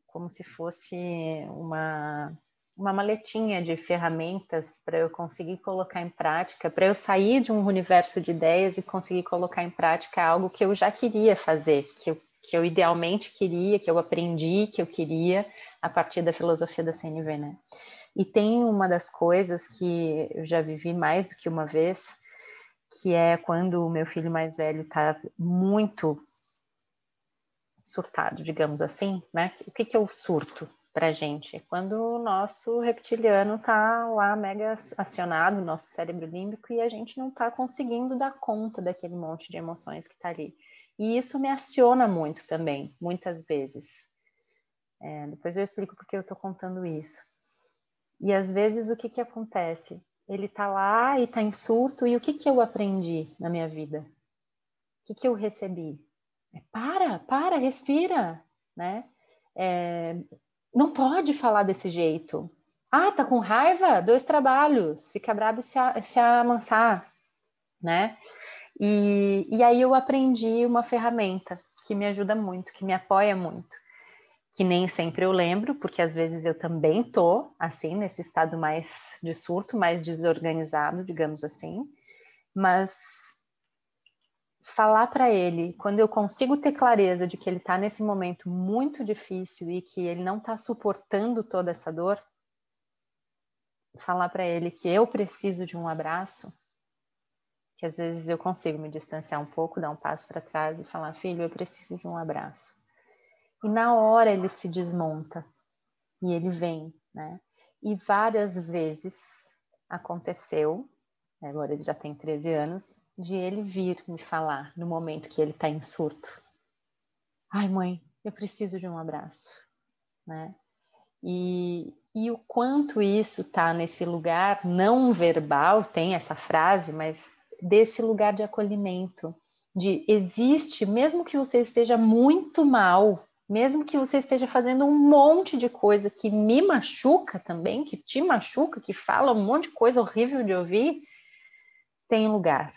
como se fosse uma uma maletinha de ferramentas para eu conseguir colocar em prática, para eu sair de um universo de ideias e conseguir colocar em prática algo que eu já queria fazer, que eu, que eu idealmente queria, que eu aprendi, que eu queria a partir da filosofia da CNV, né? E tem uma das coisas que eu já vivi mais do que uma vez, que é quando o meu filho mais velho está muito surtado, digamos assim, né? O que, que é o surto para gente? Quando o nosso reptiliano está lá mega acionado, nosso cérebro límbico, e a gente não está conseguindo dar conta daquele monte de emoções que está ali. E isso me aciona muito também, muitas vezes. É, depois eu explico porque eu estou contando isso. E às vezes o que, que acontece? Ele está lá e está em surto, e o que, que eu aprendi na minha vida? O que, que eu recebi? É, para, para, respira, né? É, não pode falar desse jeito. Ah, tá com raiva? Dois trabalhos. Fica bravo se, a, se amansar, né? E, e aí eu aprendi uma ferramenta que me ajuda muito, que me apoia muito que nem sempre eu lembro, porque às vezes eu também tô assim nesse estado mais de surto, mais desorganizado, digamos assim. Mas falar para ele, quando eu consigo ter clareza de que ele está nesse momento muito difícil e que ele não está suportando toda essa dor, falar para ele que eu preciso de um abraço, que às vezes eu consigo me distanciar um pouco, dar um passo para trás e falar, filho, eu preciso de um abraço e na hora ele se desmonta e ele vem, né? E várias vezes aconteceu, agora ele já tem 13 anos, de ele vir me falar no momento que ele está em surto. Ai, mãe, eu preciso de um abraço, né? E, e o quanto isso está nesse lugar não verbal, tem essa frase, mas desse lugar de acolhimento, de existe, mesmo que você esteja muito mal, mesmo que você esteja fazendo um monte de coisa que me machuca também, que te machuca, que fala um monte de coisa horrível de ouvir, tem lugar,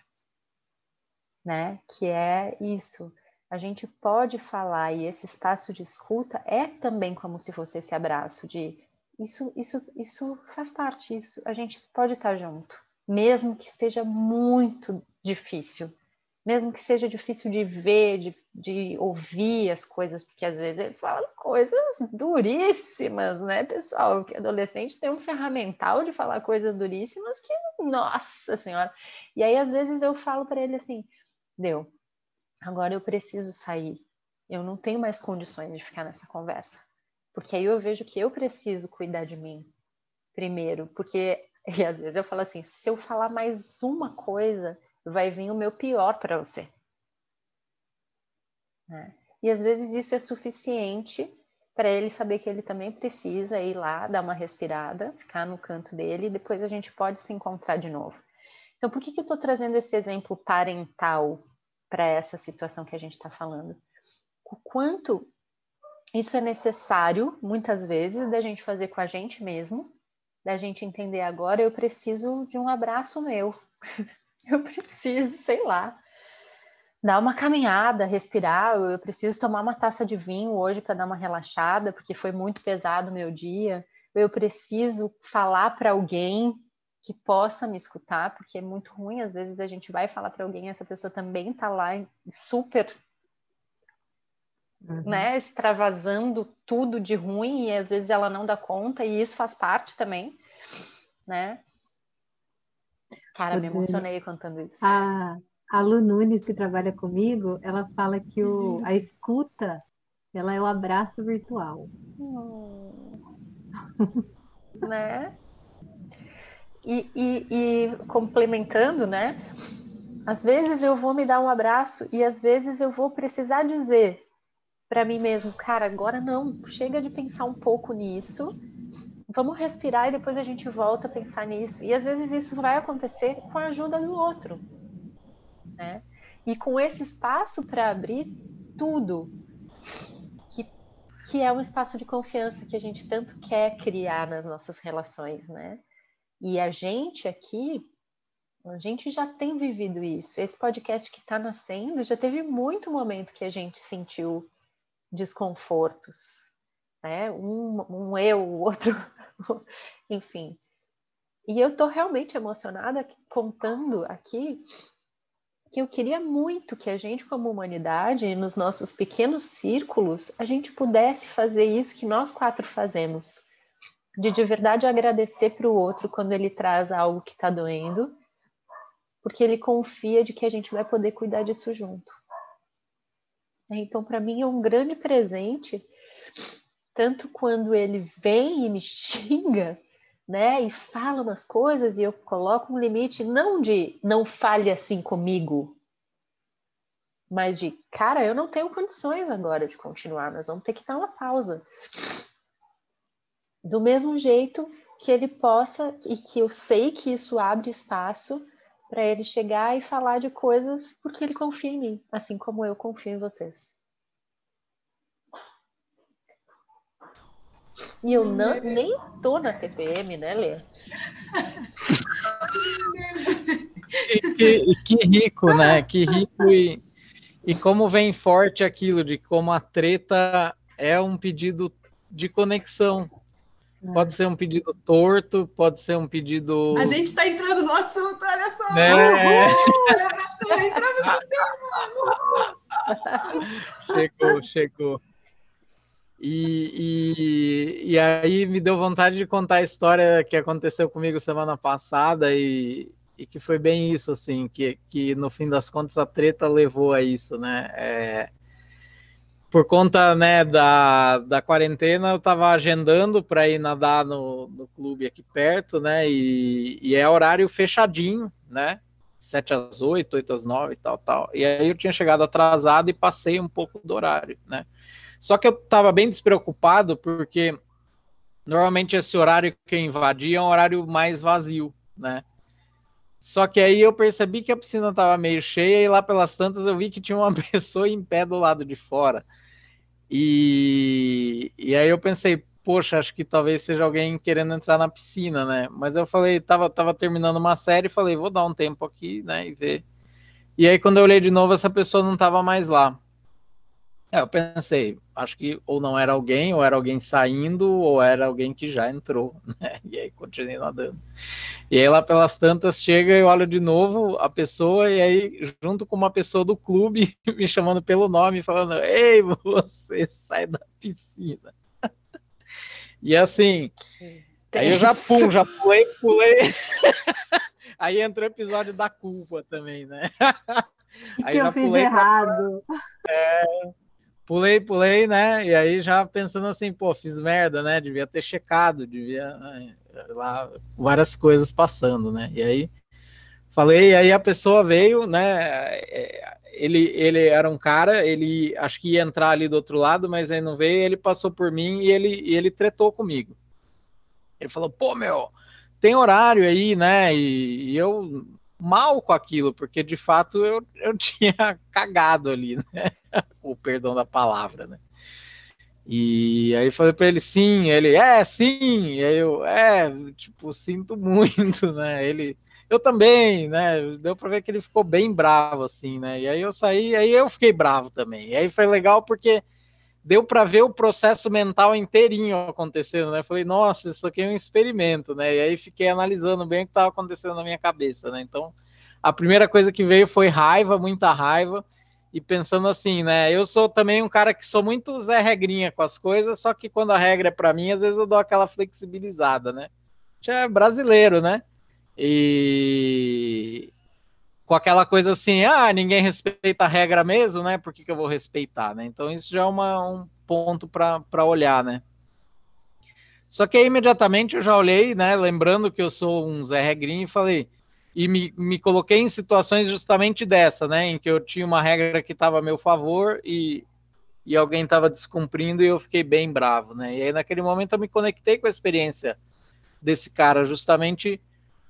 né? Que é isso. A gente pode falar e esse espaço de escuta é também como se fosse esse abraço de isso, isso, isso faz parte. Isso a gente pode estar junto, mesmo que esteja muito difícil, mesmo que seja difícil de ver, de, de, ouvir as coisas, porque às vezes ele fala coisas duríssimas, né, pessoal? Que adolescente tem um ferramental de falar coisas duríssimas que, nossa senhora. E aí, às vezes, eu falo para ele assim: deu, agora eu preciso sair, eu não tenho mais condições de ficar nessa conversa, porque aí eu vejo que eu preciso cuidar de mim primeiro, porque e às vezes eu falo assim: se eu falar mais uma coisa, vai vir o meu pior para você. Né? E às vezes isso é suficiente para ele saber que ele também precisa ir lá, dar uma respirada, ficar no canto dele e depois a gente pode se encontrar de novo. Então, por que, que eu estou trazendo esse exemplo parental para essa situação que a gente está falando? O quanto isso é necessário, muitas vezes, da gente fazer com a gente mesmo, da gente entender agora, eu preciso de um abraço meu. eu preciso, sei lá, dar uma caminhada, respirar. Eu preciso tomar uma taça de vinho hoje para dar uma relaxada, porque foi muito pesado o meu dia. Eu preciso falar para alguém que possa me escutar, porque é muito ruim. Às vezes a gente vai falar para alguém, essa pessoa também está lá super uhum. né, extravasando tudo de ruim e às vezes ela não dá conta e isso faz parte também, né? Cara, me emocionei contando isso. A, a Lu Nunes, que trabalha comigo, ela fala que o, a escuta ela é o abraço virtual. Hum. né? E, e, e, complementando, né? Às vezes eu vou me dar um abraço e às vezes eu vou precisar dizer para mim mesmo, cara, agora não, chega de pensar um pouco nisso, vamos respirar e depois a gente volta a pensar nisso. E às vezes isso vai acontecer com a ajuda do outro, né? E com esse espaço para abrir tudo, que, que é um espaço de confiança que a gente tanto quer criar nas nossas relações, né? E a gente aqui, a gente já tem vivido isso. Esse podcast que está nascendo já teve muito momento que a gente sentiu desconfortos, né? Um, um eu, o outro, enfim. E eu estou realmente emocionada contando aqui que eu queria muito que a gente, como humanidade, nos nossos pequenos círculos, a gente pudesse fazer isso que nós quatro fazemos, de de verdade agradecer para o outro quando ele traz algo que está doendo, porque ele confia de que a gente vai poder cuidar disso junto. Então, para mim, é um grande presente, tanto quando ele vem e me xinga, né, e fala umas coisas e eu coloco um limite, não de não fale assim comigo, mas de, cara, eu não tenho condições agora de continuar, nós vamos ter que dar uma pausa. Do mesmo jeito que ele possa, e que eu sei que isso abre espaço para ele chegar e falar de coisas porque ele confia em mim, assim como eu confio em vocês. E eu não, nem tô na TPM, né, Lê? que, que, rico, né? Que rico e, e como vem forte aquilo de como a treta é um pedido de conexão. É. Pode ser um pedido torto, pode ser um pedido. A gente está entrando no assunto, olha só! Né? chegou, chegou. E, e, e aí me deu vontade de contar a história que aconteceu comigo semana passada e, e que foi bem isso, assim, que, que no fim das contas a treta levou a isso, né? É, por conta né, da, da quarentena, eu estava agendando para ir nadar no, no clube aqui perto, né? E, e é horário fechadinho, né? 7 às 8, 8 às 9 e tal, tal. E aí eu tinha chegado atrasado e passei um pouco do horário, né? Só que eu estava bem despreocupado porque normalmente esse horário que invadia é um horário mais vazio, né? Só que aí eu percebi que a piscina estava meio cheia e lá pelas tantas eu vi que tinha uma pessoa em pé do lado de fora. E, e aí eu pensei, poxa, acho que talvez seja alguém querendo entrar na piscina, né? Mas eu falei, tava, tava terminando uma série, falei, vou dar um tempo aqui, né, e ver. E aí quando eu olhei de novo, essa pessoa não estava mais lá. É, eu pensei, acho que ou não era alguém, ou era alguém saindo, ou era alguém que já entrou, né? E aí continuei nadando. E aí lá pelas tantas chega e olho de novo a pessoa, e aí junto com uma pessoa do clube me chamando pelo nome, falando: Ei, você sai da piscina. E assim, aí eu já pum, já pulei, pulei. aí entrou o episódio da culpa também, né? Aí que eu fiz errado. Pra... É, pulei, pulei, né? E aí já pensando assim, pô, fiz merda, né? Devia ter checado, devia né? lá várias coisas passando, né? E aí falei, aí a pessoa veio, né? É, ele, ele era um cara, ele acho que ia entrar ali do outro lado, mas aí não veio, ele passou por mim e ele, e ele tretou comigo. Ele falou, pô, meu, tem horário aí, né? E, e eu mal com aquilo, porque de fato eu, eu tinha cagado ali, né? o perdão da palavra, né? E aí falei para ele sim, ele é sim, e aí eu é, tipo, sinto muito, né? Ele eu também, né? Deu para ver que ele ficou bem bravo assim, né? E aí eu saí, aí eu fiquei bravo também. E aí foi legal porque deu para ver o processo mental inteirinho acontecendo, né? Falei, nossa, isso aqui é um experimento, né? E aí fiquei analisando bem o que estava acontecendo na minha cabeça, né? Então, a primeira coisa que veio foi raiva, muita raiva, e pensando assim, né? Eu sou também um cara que sou muito Zé Regrinha com as coisas, só que quando a regra é para mim, às vezes eu dou aquela flexibilizada, né? Já é brasileiro, né? E com aquela coisa assim, ah, ninguém respeita a regra mesmo, né? Por que, que eu vou respeitar, né? Então isso já é uma, um ponto para olhar, né? Só que aí imediatamente eu já olhei, né? Lembrando que eu sou um Zé Regrinho e falei, e me, me coloquei em situações justamente dessa, né? Em que eu tinha uma regra que estava a meu favor e, e alguém estava descumprindo e eu fiquei bem bravo, né? E aí naquele momento eu me conectei com a experiência desse cara, justamente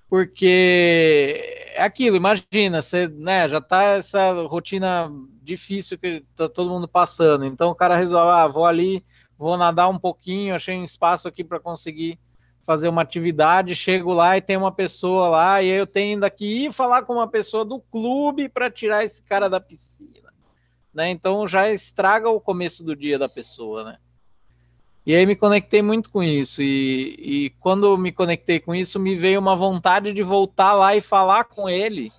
porque é aquilo, imagina, você né, já tá essa rotina difícil que tá todo mundo passando, então o cara resolve, ah, vou ali, vou nadar um pouquinho, achei um espaço aqui para conseguir fazer uma atividade, chego lá e tem uma pessoa lá, e eu tenho ainda que ir falar com uma pessoa do clube para tirar esse cara da piscina, né? Então já estraga o começo do dia da pessoa, né? E aí me conectei muito com isso. E, e quando me conectei com isso, me veio uma vontade de voltar lá e falar com ele,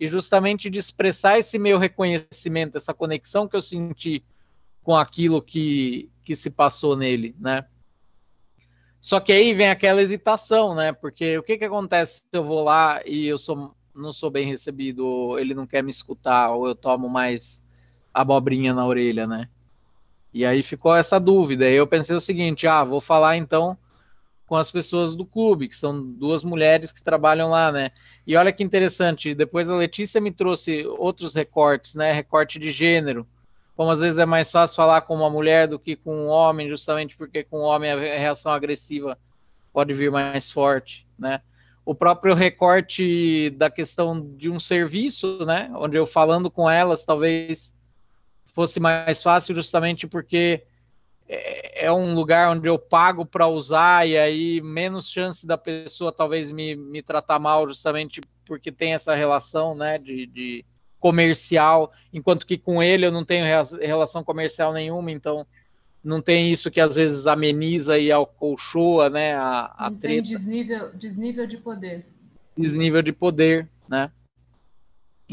e justamente de expressar esse meu reconhecimento, essa conexão que eu senti com aquilo que, que se passou nele, né? Só que aí vem aquela hesitação, né? Porque o que que acontece se eu vou lá e eu sou, não sou bem recebido, ou ele não quer me escutar, ou eu tomo mais abobrinha na orelha, né? E aí ficou essa dúvida. E eu pensei o seguinte: ah, vou falar então com as pessoas do clube, que são duas mulheres que trabalham lá, né? E olha que interessante, depois a Letícia me trouxe outros recortes, né? Recorte de gênero. Como às vezes é mais fácil falar com uma mulher do que com um homem, justamente porque com um homem a reação agressiva pode vir mais forte, né? O próprio recorte da questão de um serviço, né? Onde eu falando com elas, talvez fosse mais fácil justamente porque é, é um lugar onde eu pago para usar e aí menos chance da pessoa talvez me, me tratar mal justamente porque tem essa relação né, de, de comercial, enquanto que com ele eu não tenho relação comercial nenhuma, então não tem isso que às vezes ameniza e alcolchoa, né, a, a tem desnível, desnível de poder. Desnível de poder, né?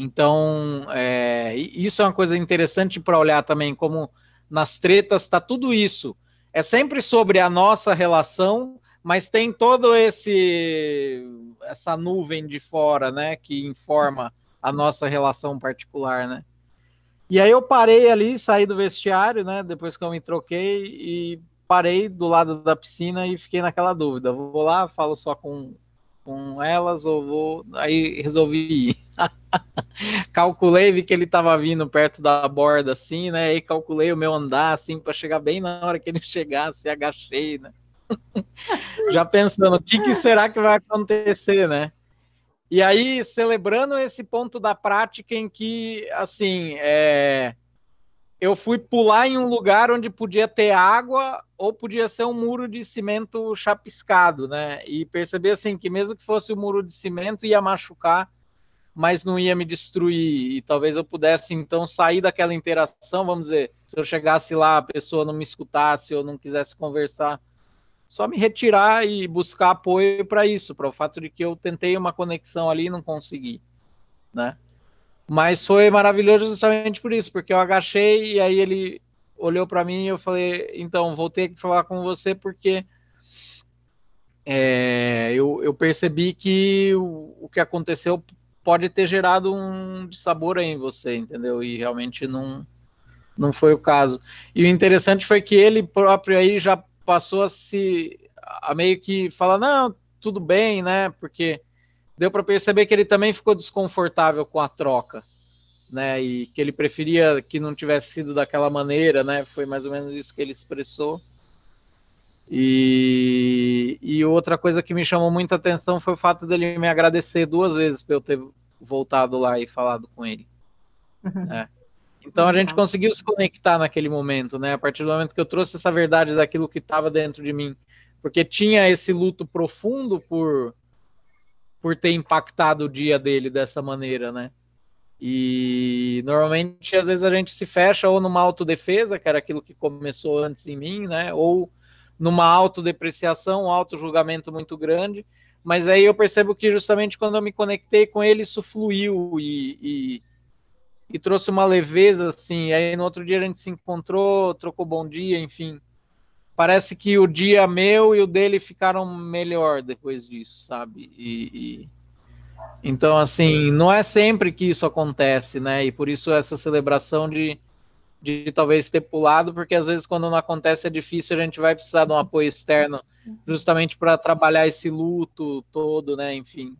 Então, é, isso é uma coisa interessante para olhar também, como nas tretas está tudo isso. É sempre sobre a nossa relação, mas tem todo esse essa nuvem de fora, né, que informa a nossa relação particular, né? E aí eu parei ali, saí do vestiário, né, depois que eu me troquei e parei do lado da piscina e fiquei naquela dúvida. Vou lá, falo só com com elas ou vou. Aí resolvi ir. calculei, vi que ele estava vindo perto da borda assim, né? E calculei o meu andar assim para chegar bem na hora que ele chegasse, agachei, né? Já pensando, o que, que será que vai acontecer, né? E aí, celebrando esse ponto da prática em que, assim, é, eu fui pular em um lugar onde podia ter água ou podia ser um muro de cimento chapiscado, né? E perceber assim que mesmo que fosse um muro de cimento ia machucar, mas não ia me destruir. E talvez eu pudesse então sair daquela interação, vamos dizer, se eu chegasse lá, a pessoa não me escutasse ou não quisesse conversar, só me retirar e buscar apoio para isso, para o fato de que eu tentei uma conexão ali e não consegui, né? Mas foi maravilhoso justamente por isso, porque eu agachei e aí ele olhou para mim e eu falei, então, vou ter que falar com você porque é, eu, eu, percebi que o, o, que aconteceu pode ter gerado um sabor aí em você, entendeu? E realmente não, não foi o caso. E o interessante foi que ele próprio aí já passou a se a meio que falar, não, tudo bem, né? Porque deu para perceber que ele também ficou desconfortável com a troca, né? E que ele preferia que não tivesse sido daquela maneira, né? Foi mais ou menos isso que ele expressou. E, e outra coisa que me chamou muita atenção foi o fato dele me agradecer duas vezes por eu ter voltado lá e falado com ele. Uhum. Né? Então a gente conseguiu se conectar naquele momento, né? A partir do momento que eu trouxe essa verdade daquilo que estava dentro de mim, porque tinha esse luto profundo por por ter impactado o dia dele dessa maneira, né? E normalmente às vezes a gente se fecha ou numa autodefesa, que era aquilo que começou antes em mim, né? Ou numa autodepreciação, um auto-julgamento muito grande. Mas aí eu percebo que justamente quando eu me conectei com ele, isso fluiu e, e, e trouxe uma leveza, assim. Aí no outro dia a gente se encontrou, trocou bom dia, enfim. Parece que o dia meu e o dele ficaram melhor depois disso, sabe? E, e... então, assim, não é sempre que isso acontece, né? E por isso essa celebração de de talvez ter pulado, porque às vezes quando não acontece é difícil, a gente vai precisar de um apoio externo, justamente para trabalhar esse luto todo, né? Enfim.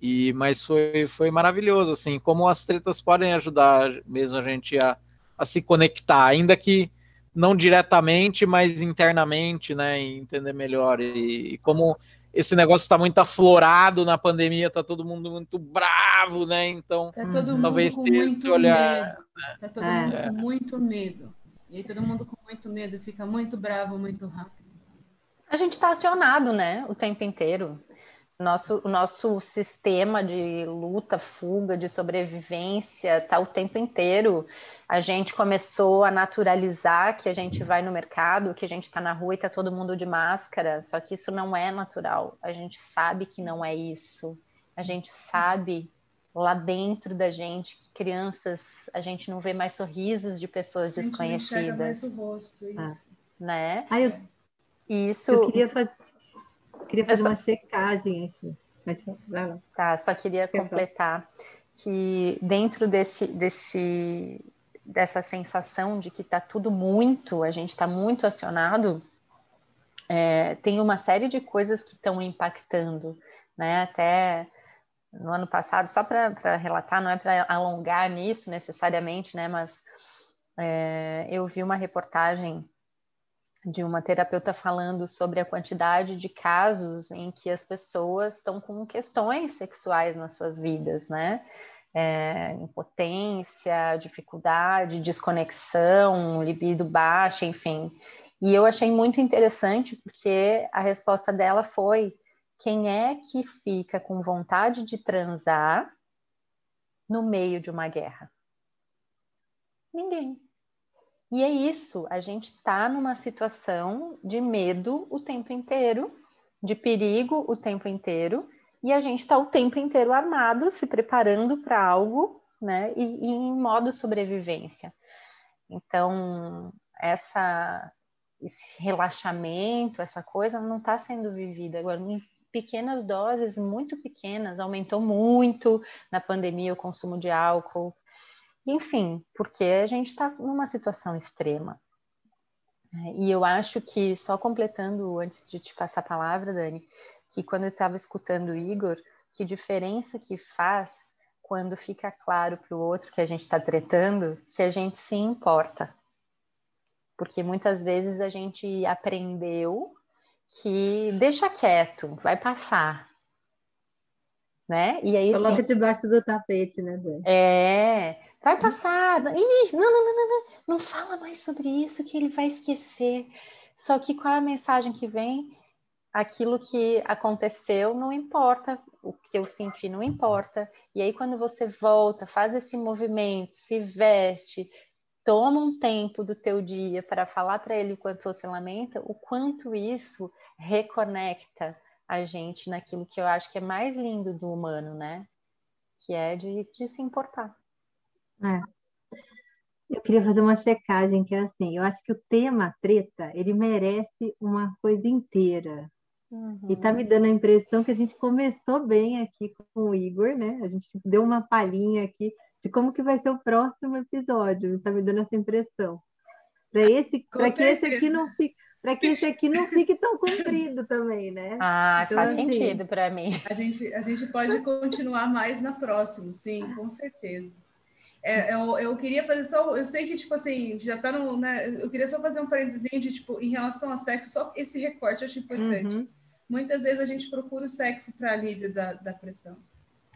E, mas foi, foi maravilhoso, assim, como as tretas podem ajudar mesmo a gente a, a se conectar, ainda que não diretamente, mas internamente, né? Entender melhor. E, e como esse negócio está muito aflorado na pandemia, tá todo mundo muito bravo, né? Então, tá todo mundo talvez com muito olhar, medo. Né? Tá todo é. mundo com muito medo. E aí todo mundo com muito medo, fica muito bravo muito rápido. A gente está acionado, né, o tempo inteiro. Nosso, o nosso sistema de luta, fuga, de sobrevivência está o tempo inteiro. A gente começou a naturalizar que a gente vai no mercado, que a gente está na rua e está todo mundo de máscara, só que isso não é natural. A gente sabe que não é isso. A gente sabe lá dentro da gente que crianças, a gente não vê mais sorrisos de pessoas desconhecidas. A gente não mais o rosto, isso. Ah. Né? Ah, eu, isso... eu queria fazer Queria fazer só... uma checagem aqui. Mas, tá, só queria completar que dentro desse, desse, dessa sensação de que está tudo muito, a gente está muito acionado, é, tem uma série de coisas que estão impactando, né? Até no ano passado, só para relatar, não é para alongar nisso necessariamente, né? Mas é, eu vi uma reportagem de uma terapeuta falando sobre a quantidade de casos em que as pessoas estão com questões sexuais nas suas vidas, né? É, impotência, dificuldade, desconexão, libido baixa, enfim. E eu achei muito interessante porque a resposta dela foi: quem é que fica com vontade de transar no meio de uma guerra? Ninguém. E é isso, a gente está numa situação de medo o tempo inteiro, de perigo o tempo inteiro, e a gente está o tempo inteiro armado, se preparando para algo, né? E, e, em modo sobrevivência. Então, essa, esse relaxamento, essa coisa não está sendo vivida agora em pequenas doses, muito pequenas, aumentou muito na pandemia o consumo de álcool, enfim, porque a gente está numa situação extrema. É, e eu acho que, só completando, antes de te passar a palavra, Dani, que quando eu estava escutando o Igor, que diferença que faz quando fica claro para o outro que a gente está tretando que a gente se importa. Porque muitas vezes a gente aprendeu que deixa quieto, vai passar. Né? E aí, Coloca assim, debaixo do tapete, né, Dani? É, Vai passar. Ih, não, não, não, não, não, não fala mais sobre isso que ele vai esquecer. Só que qual é a mensagem que vem? Aquilo que aconteceu não importa, o que eu senti não importa. E aí, quando você volta, faz esse movimento, se veste, toma um tempo do teu dia para falar para ele o quanto você lamenta, o quanto isso reconecta a gente naquilo que eu acho que é mais lindo do humano, né? Que é de, de se importar. É. Eu queria fazer uma checagem que é assim, eu acho que o tema treta, ele merece uma coisa inteira. Uhum. E tá me dando a impressão que a gente começou bem aqui com o Igor, né? A gente deu uma palhinha aqui de como que vai ser o próximo episódio. Tá me dando essa impressão. Para esse, para que esse aqui não fique, para que esse aqui não fique tão comprido também, né? Ah, então, faz assim, sentido para mim. A gente, a gente pode continuar mais na próxima, sim, com certeza. É, eu, eu queria fazer só. Eu sei que, tipo assim, já tá no. Né, eu queria só fazer um parênteses de, tipo, em relação ao sexo, só esse recorte eu acho importante. Uhum. Muitas vezes a gente procura o sexo para alívio da, da pressão.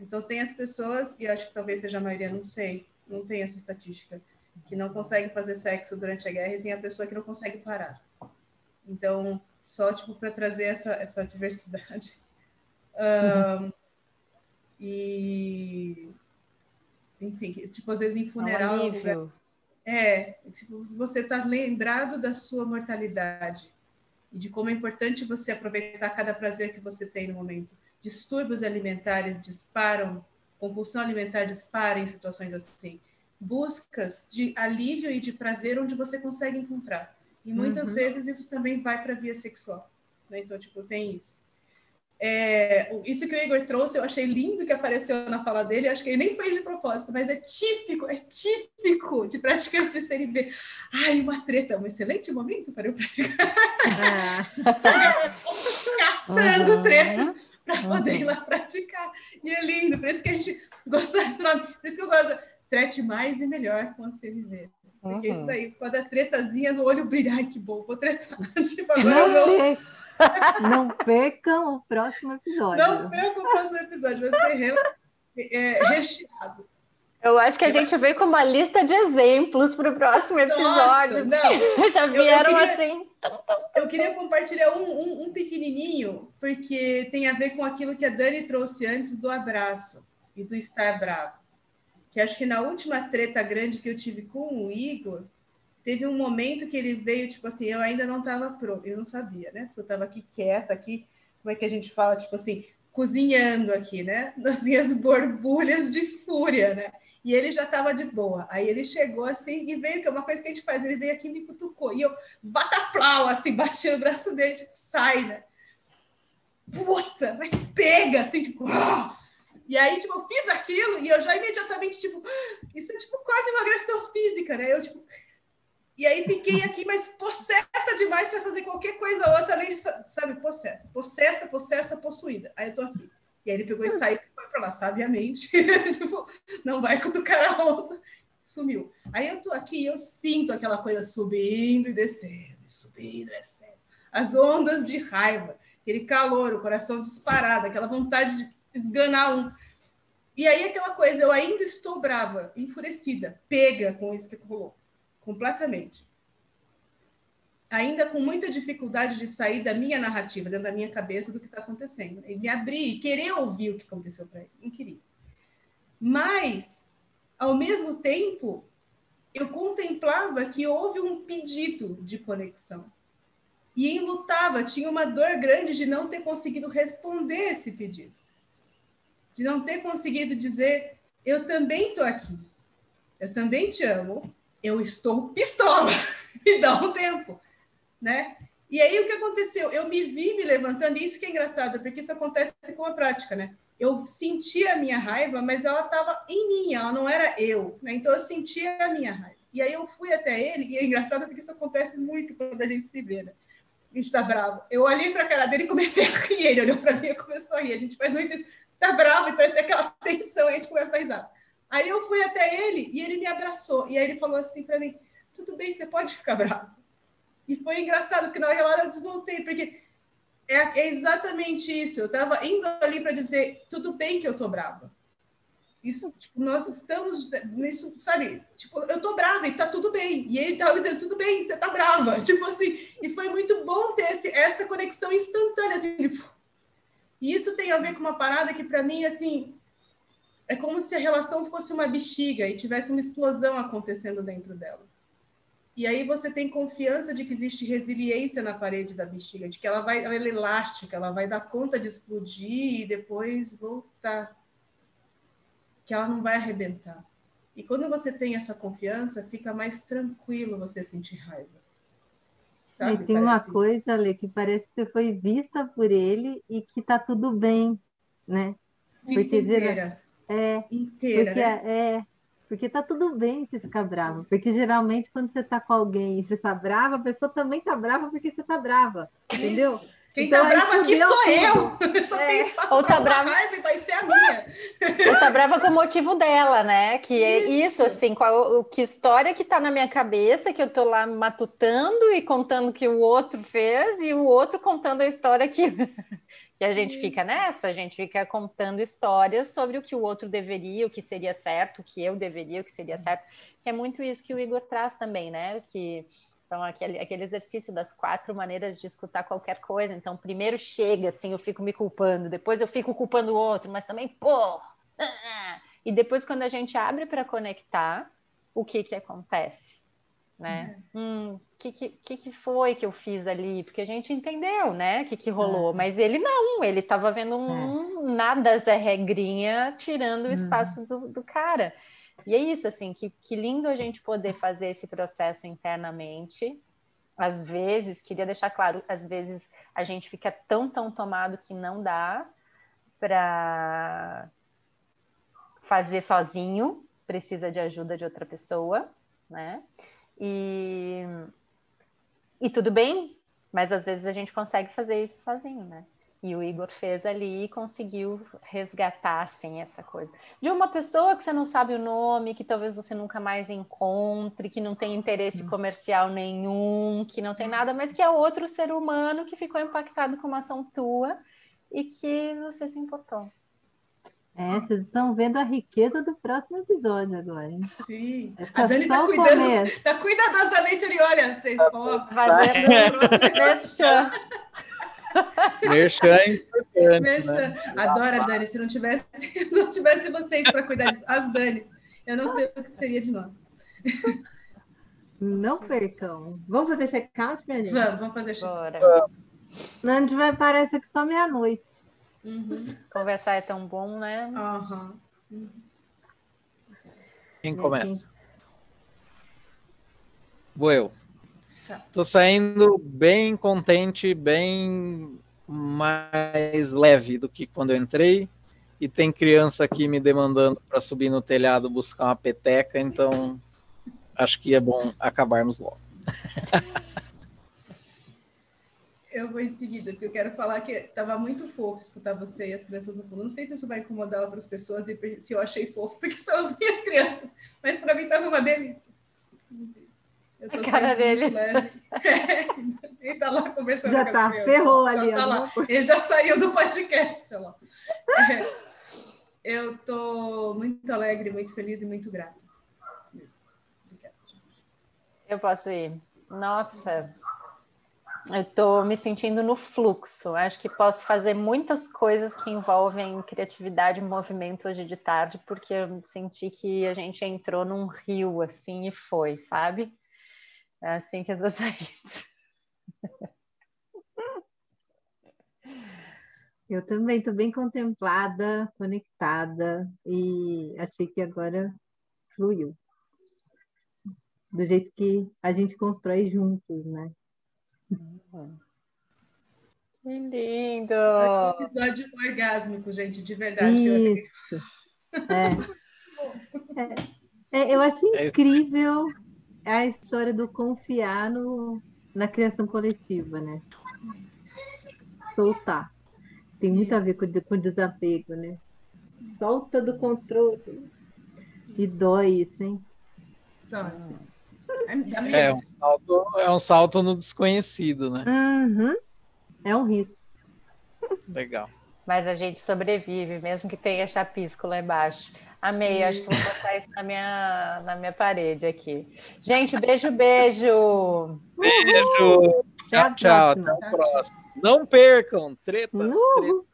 Então, tem as pessoas, e acho que talvez seja a maioria, não sei, não tem essa estatística, que não consegue fazer sexo durante a guerra e tem a pessoa que não consegue parar. Então, só tipo para trazer essa, essa diversidade. Um, uhum. E enfim, tipo, às vezes em funeral. É, um lugar, é tipo, você está lembrado da sua mortalidade e de como é importante você aproveitar cada prazer que você tem no momento. Distúrbios alimentares disparam, compulsão alimentar dispara em situações assim. Buscas de alívio e de prazer onde você consegue encontrar. E muitas uhum. vezes isso também vai para a via sexual. Né? Então, tipo, tem isso. É, isso que o Igor trouxe, eu achei lindo que apareceu na fala dele, acho que ele nem fez de propósito, mas é típico, é típico de praticantes de CNB. Ai, uma treta, um excelente momento para eu praticar. Ah. Caçando uhum. treta para poder ir lá praticar. E é lindo, por isso que a gente gosta desse nome, por isso que eu gosto. Trete mais e melhor com a CNV. Porque uhum. isso daí, quando a tretazinha no olho brilha, ai que bom, vou tretar. tipo, agora eu vou não percam o próximo episódio. Não percam o próximo episódio, vai ser re, é, recheado. Eu acho que a gente veio com uma lista de exemplos para o próximo episódio. Nossa, não. Já vieram eu, eu queria, assim. Eu queria compartilhar um, um, um, pequenininho, porque tem a ver com aquilo que a Dani trouxe antes do abraço e do estar bravo. Que acho que na última treta grande que eu tive com o Igor, teve um momento que ele veio, tipo assim, eu ainda não estava pronto, eu não sabia, né? Eu estava aqui quieta, aqui, como é que a gente fala, tipo assim, cozinhando aqui, né? Nas minhas borbulhas de fúria, né? E ele já estava de boa. Aí ele chegou assim e veio, que é uma coisa que a gente faz, ele veio aqui e me cutucou. E eu, bataplau, assim, bati no braço dele, tipo, sai, né? Puta, mas pega, assim, tipo, oh! E aí, tipo, eu fiz aquilo e eu já imediatamente, tipo, isso é, tipo, quase uma agressão física, né? Eu, tipo, e aí fiquei aqui, mas possessa demais para fazer qualquer coisa ou outra, além de, sabe, possessa, possessa, possessa, possuída. Aí eu tô aqui. E aí ele pegou e saiu e foi para lá, sabiamente. tipo, não vai cutucar a onça. Sumiu. Aí eu tô aqui e eu sinto aquela coisa subindo e descendo, subindo e descendo. As ondas de raiva, aquele calor, o coração disparado, aquela vontade de esganar um. E aí aquela coisa, eu ainda estou brava, enfurecida, pega com isso que rolou completamente. Ainda com muita dificuldade de sair da minha narrativa, dentro da minha cabeça, do que está acontecendo. E me abrir e querer ouvir o que aconteceu para ele. Não queria. Mas, ao mesmo tempo, eu contemplava que houve um pedido de conexão. E enlutava, tinha uma dor grande de não ter conseguido responder esse pedido. De não ter conseguido dizer: eu também estou aqui, eu também te amo, eu estou pistola, me dá um tempo, né? E aí o que aconteceu? Eu me vi me levantando, e isso que é engraçado, porque isso acontece com a prática, né? Eu sentia a minha raiva, mas ela estava em mim, ela não era eu, né? Então eu sentia a minha raiva. E aí eu fui até ele, e é engraçado porque isso acontece muito quando a gente se vê, né? A gente tá bravo. Eu olhei para a cara dele e comecei a rir, ele olhou para mim e começou a rir. A gente faz muito isso, tá bravo, e parece aquela tensão, e a gente começa a risada. Aí eu fui até ele e ele me abraçou. E aí ele falou assim para mim: tudo bem, você pode ficar bravo. E foi engraçado, porque na hora eu desmontei, porque é, é exatamente isso. Eu estava indo ali para dizer: tudo bem que eu tô brava. Isso, tipo, nós estamos nisso, sabe? Tipo, eu tô brava e tá tudo bem. E ele tava dizendo, tudo bem, você tá brava. Tipo assim, e foi muito bom ter esse, essa conexão instantânea, assim. E isso tem a ver com uma parada que, para mim, assim, é como se a relação fosse uma bexiga e tivesse uma explosão acontecendo dentro dela. E aí você tem confiança de que existe resiliência na parede da bexiga, de que ela vai, ela é elástica, ela vai dar conta de explodir e depois voltar. Que ela não vai arrebentar. E quando você tem essa confiança, fica mais tranquilo você sentir raiva. Sabe? E tem parece... uma coisa, Ale, que parece que você foi vista por ele e que tá tudo bem, né? Vista Porque inteira. É, inteira, porque, né? É, porque tá tudo bem se ficar bravo. Porque geralmente quando você tá com alguém e você tá brava, a pessoa também tá brava porque você tá brava. Entendeu? Isso. Quem então, tá brava aqui sou tudo. eu. Só é. tem espaço Ou tá brava... raiva e vai ser a minha. Ou tá brava com o motivo dela, né? Que isso. é isso, assim, qual, o, que história que tá na minha cabeça, que eu tô lá matutando e contando que o outro fez, e o outro contando a história que, Porque a gente Isso. fica nessa, a gente fica contando histórias sobre o que o outro deveria, o que seria certo, o que eu deveria, o que seria certo, que é muito isso que o Igor traz também, né? Que são aquele, aquele exercício das quatro maneiras de escutar qualquer coisa. Então, primeiro chega, assim, eu fico me culpando, depois eu fico culpando o outro, mas também, pô! ah! E depois, quando a gente abre para conectar, o que que acontece? Né? Hum, que, que, que foi que eu fiz ali? Porque a gente entendeu, né? O que, que rolou, É. mas ele não, ele estava vendo um nada Zé Regrinha tirando o Uhum. espaço do, do cara. E é isso, assim, que, que lindo a gente poder fazer esse processo internamente. Às vezes, queria deixar claro, às vezes a gente fica tão, tão tomado que não dá para fazer sozinho, precisa de ajuda de outra pessoa, né? E, e tudo bem, mas às vezes a gente consegue fazer isso sozinho, né? E o Igor fez ali e conseguiu resgatar, assim, essa coisa. De uma pessoa que você não sabe o nome, que talvez você nunca mais encontre, que não tem interesse comercial nenhum, que não tem nada, mas que é outro ser humano que ficou impactado com uma ação tua e que você se importou. É, vocês estão vendo a riqueza do próximo episódio agora, hein? Sim. É A Dani tá o cuidando, começo. tá cuidadosamente ali, olha, vocês ó, Fazendo merchan. Merchan é importante, Mexa. né? Adora, Dani. Se não tivesse, se não tivesse vocês para cuidar disso, as Danis, eu não sei o que seria de nós. Não percam. Vamos fazer check-out, minha gente? Vamos, vamos fazer check. Bora. Não, a gente vai isso aqui só meia-noite. Uhum. Conversar é tão bom, né? Aham. Quem começa? Vou eu. Tá. Tô saindo bem contente, bem mais leve do que quando eu entrei. E tem criança aqui me demandando para subir no telhado buscar uma peteca, então acho que é bom acabarmos logo. Eu vou em seguida, porque eu quero falar que tava muito fofo escutar você e as crianças do fundo. Não sei se isso vai incomodar outras pessoas e se eu achei fofo, porque são as minhas crianças. Mas para mim tava uma delícia. Eu tô A cara dele. Ele tá lá conversando Já com as tá, crianças. ferrou Já ali. tá lá. alguma coisa. Ele já saiu do podcast. Olha lá. É, eu tô muito alegre, muito feliz e muito grata. Obrigada, gente. Eu posso ir. Nossa, eu tô me sentindo no fluxo. Acho que posso fazer muitas coisas que envolvem criatividade e movimento hoje de tarde, porque eu senti que a gente entrou num rio assim e foi, sabe? É assim que eu tô saindo. Eu também estou bem contemplada, conectada e achei que agora fluiu. Do jeito que a gente constrói juntos, né? Que lindo! É um episódio orgásmico, gente, de verdade. que eu- Isso. É. É. É, eu acho É isso. incrível a história do confiar no, na criação coletiva, né? Soltar. Tem muito a ver com, com desapego, né? Solta do controle. E dói isso, hein? Então, é, um salto, é um salto no desconhecido, né? Uhum. É um risco. Legal. Mas a gente sobrevive, mesmo que tenha chapisco lá embaixo. Amei, acho que vou botar isso na minha, na minha parede aqui. Gente, beijo, beijo! Beijo! A Tchau, tchau. Até o próximo. Não percam! Tretas, Uhul. tretas.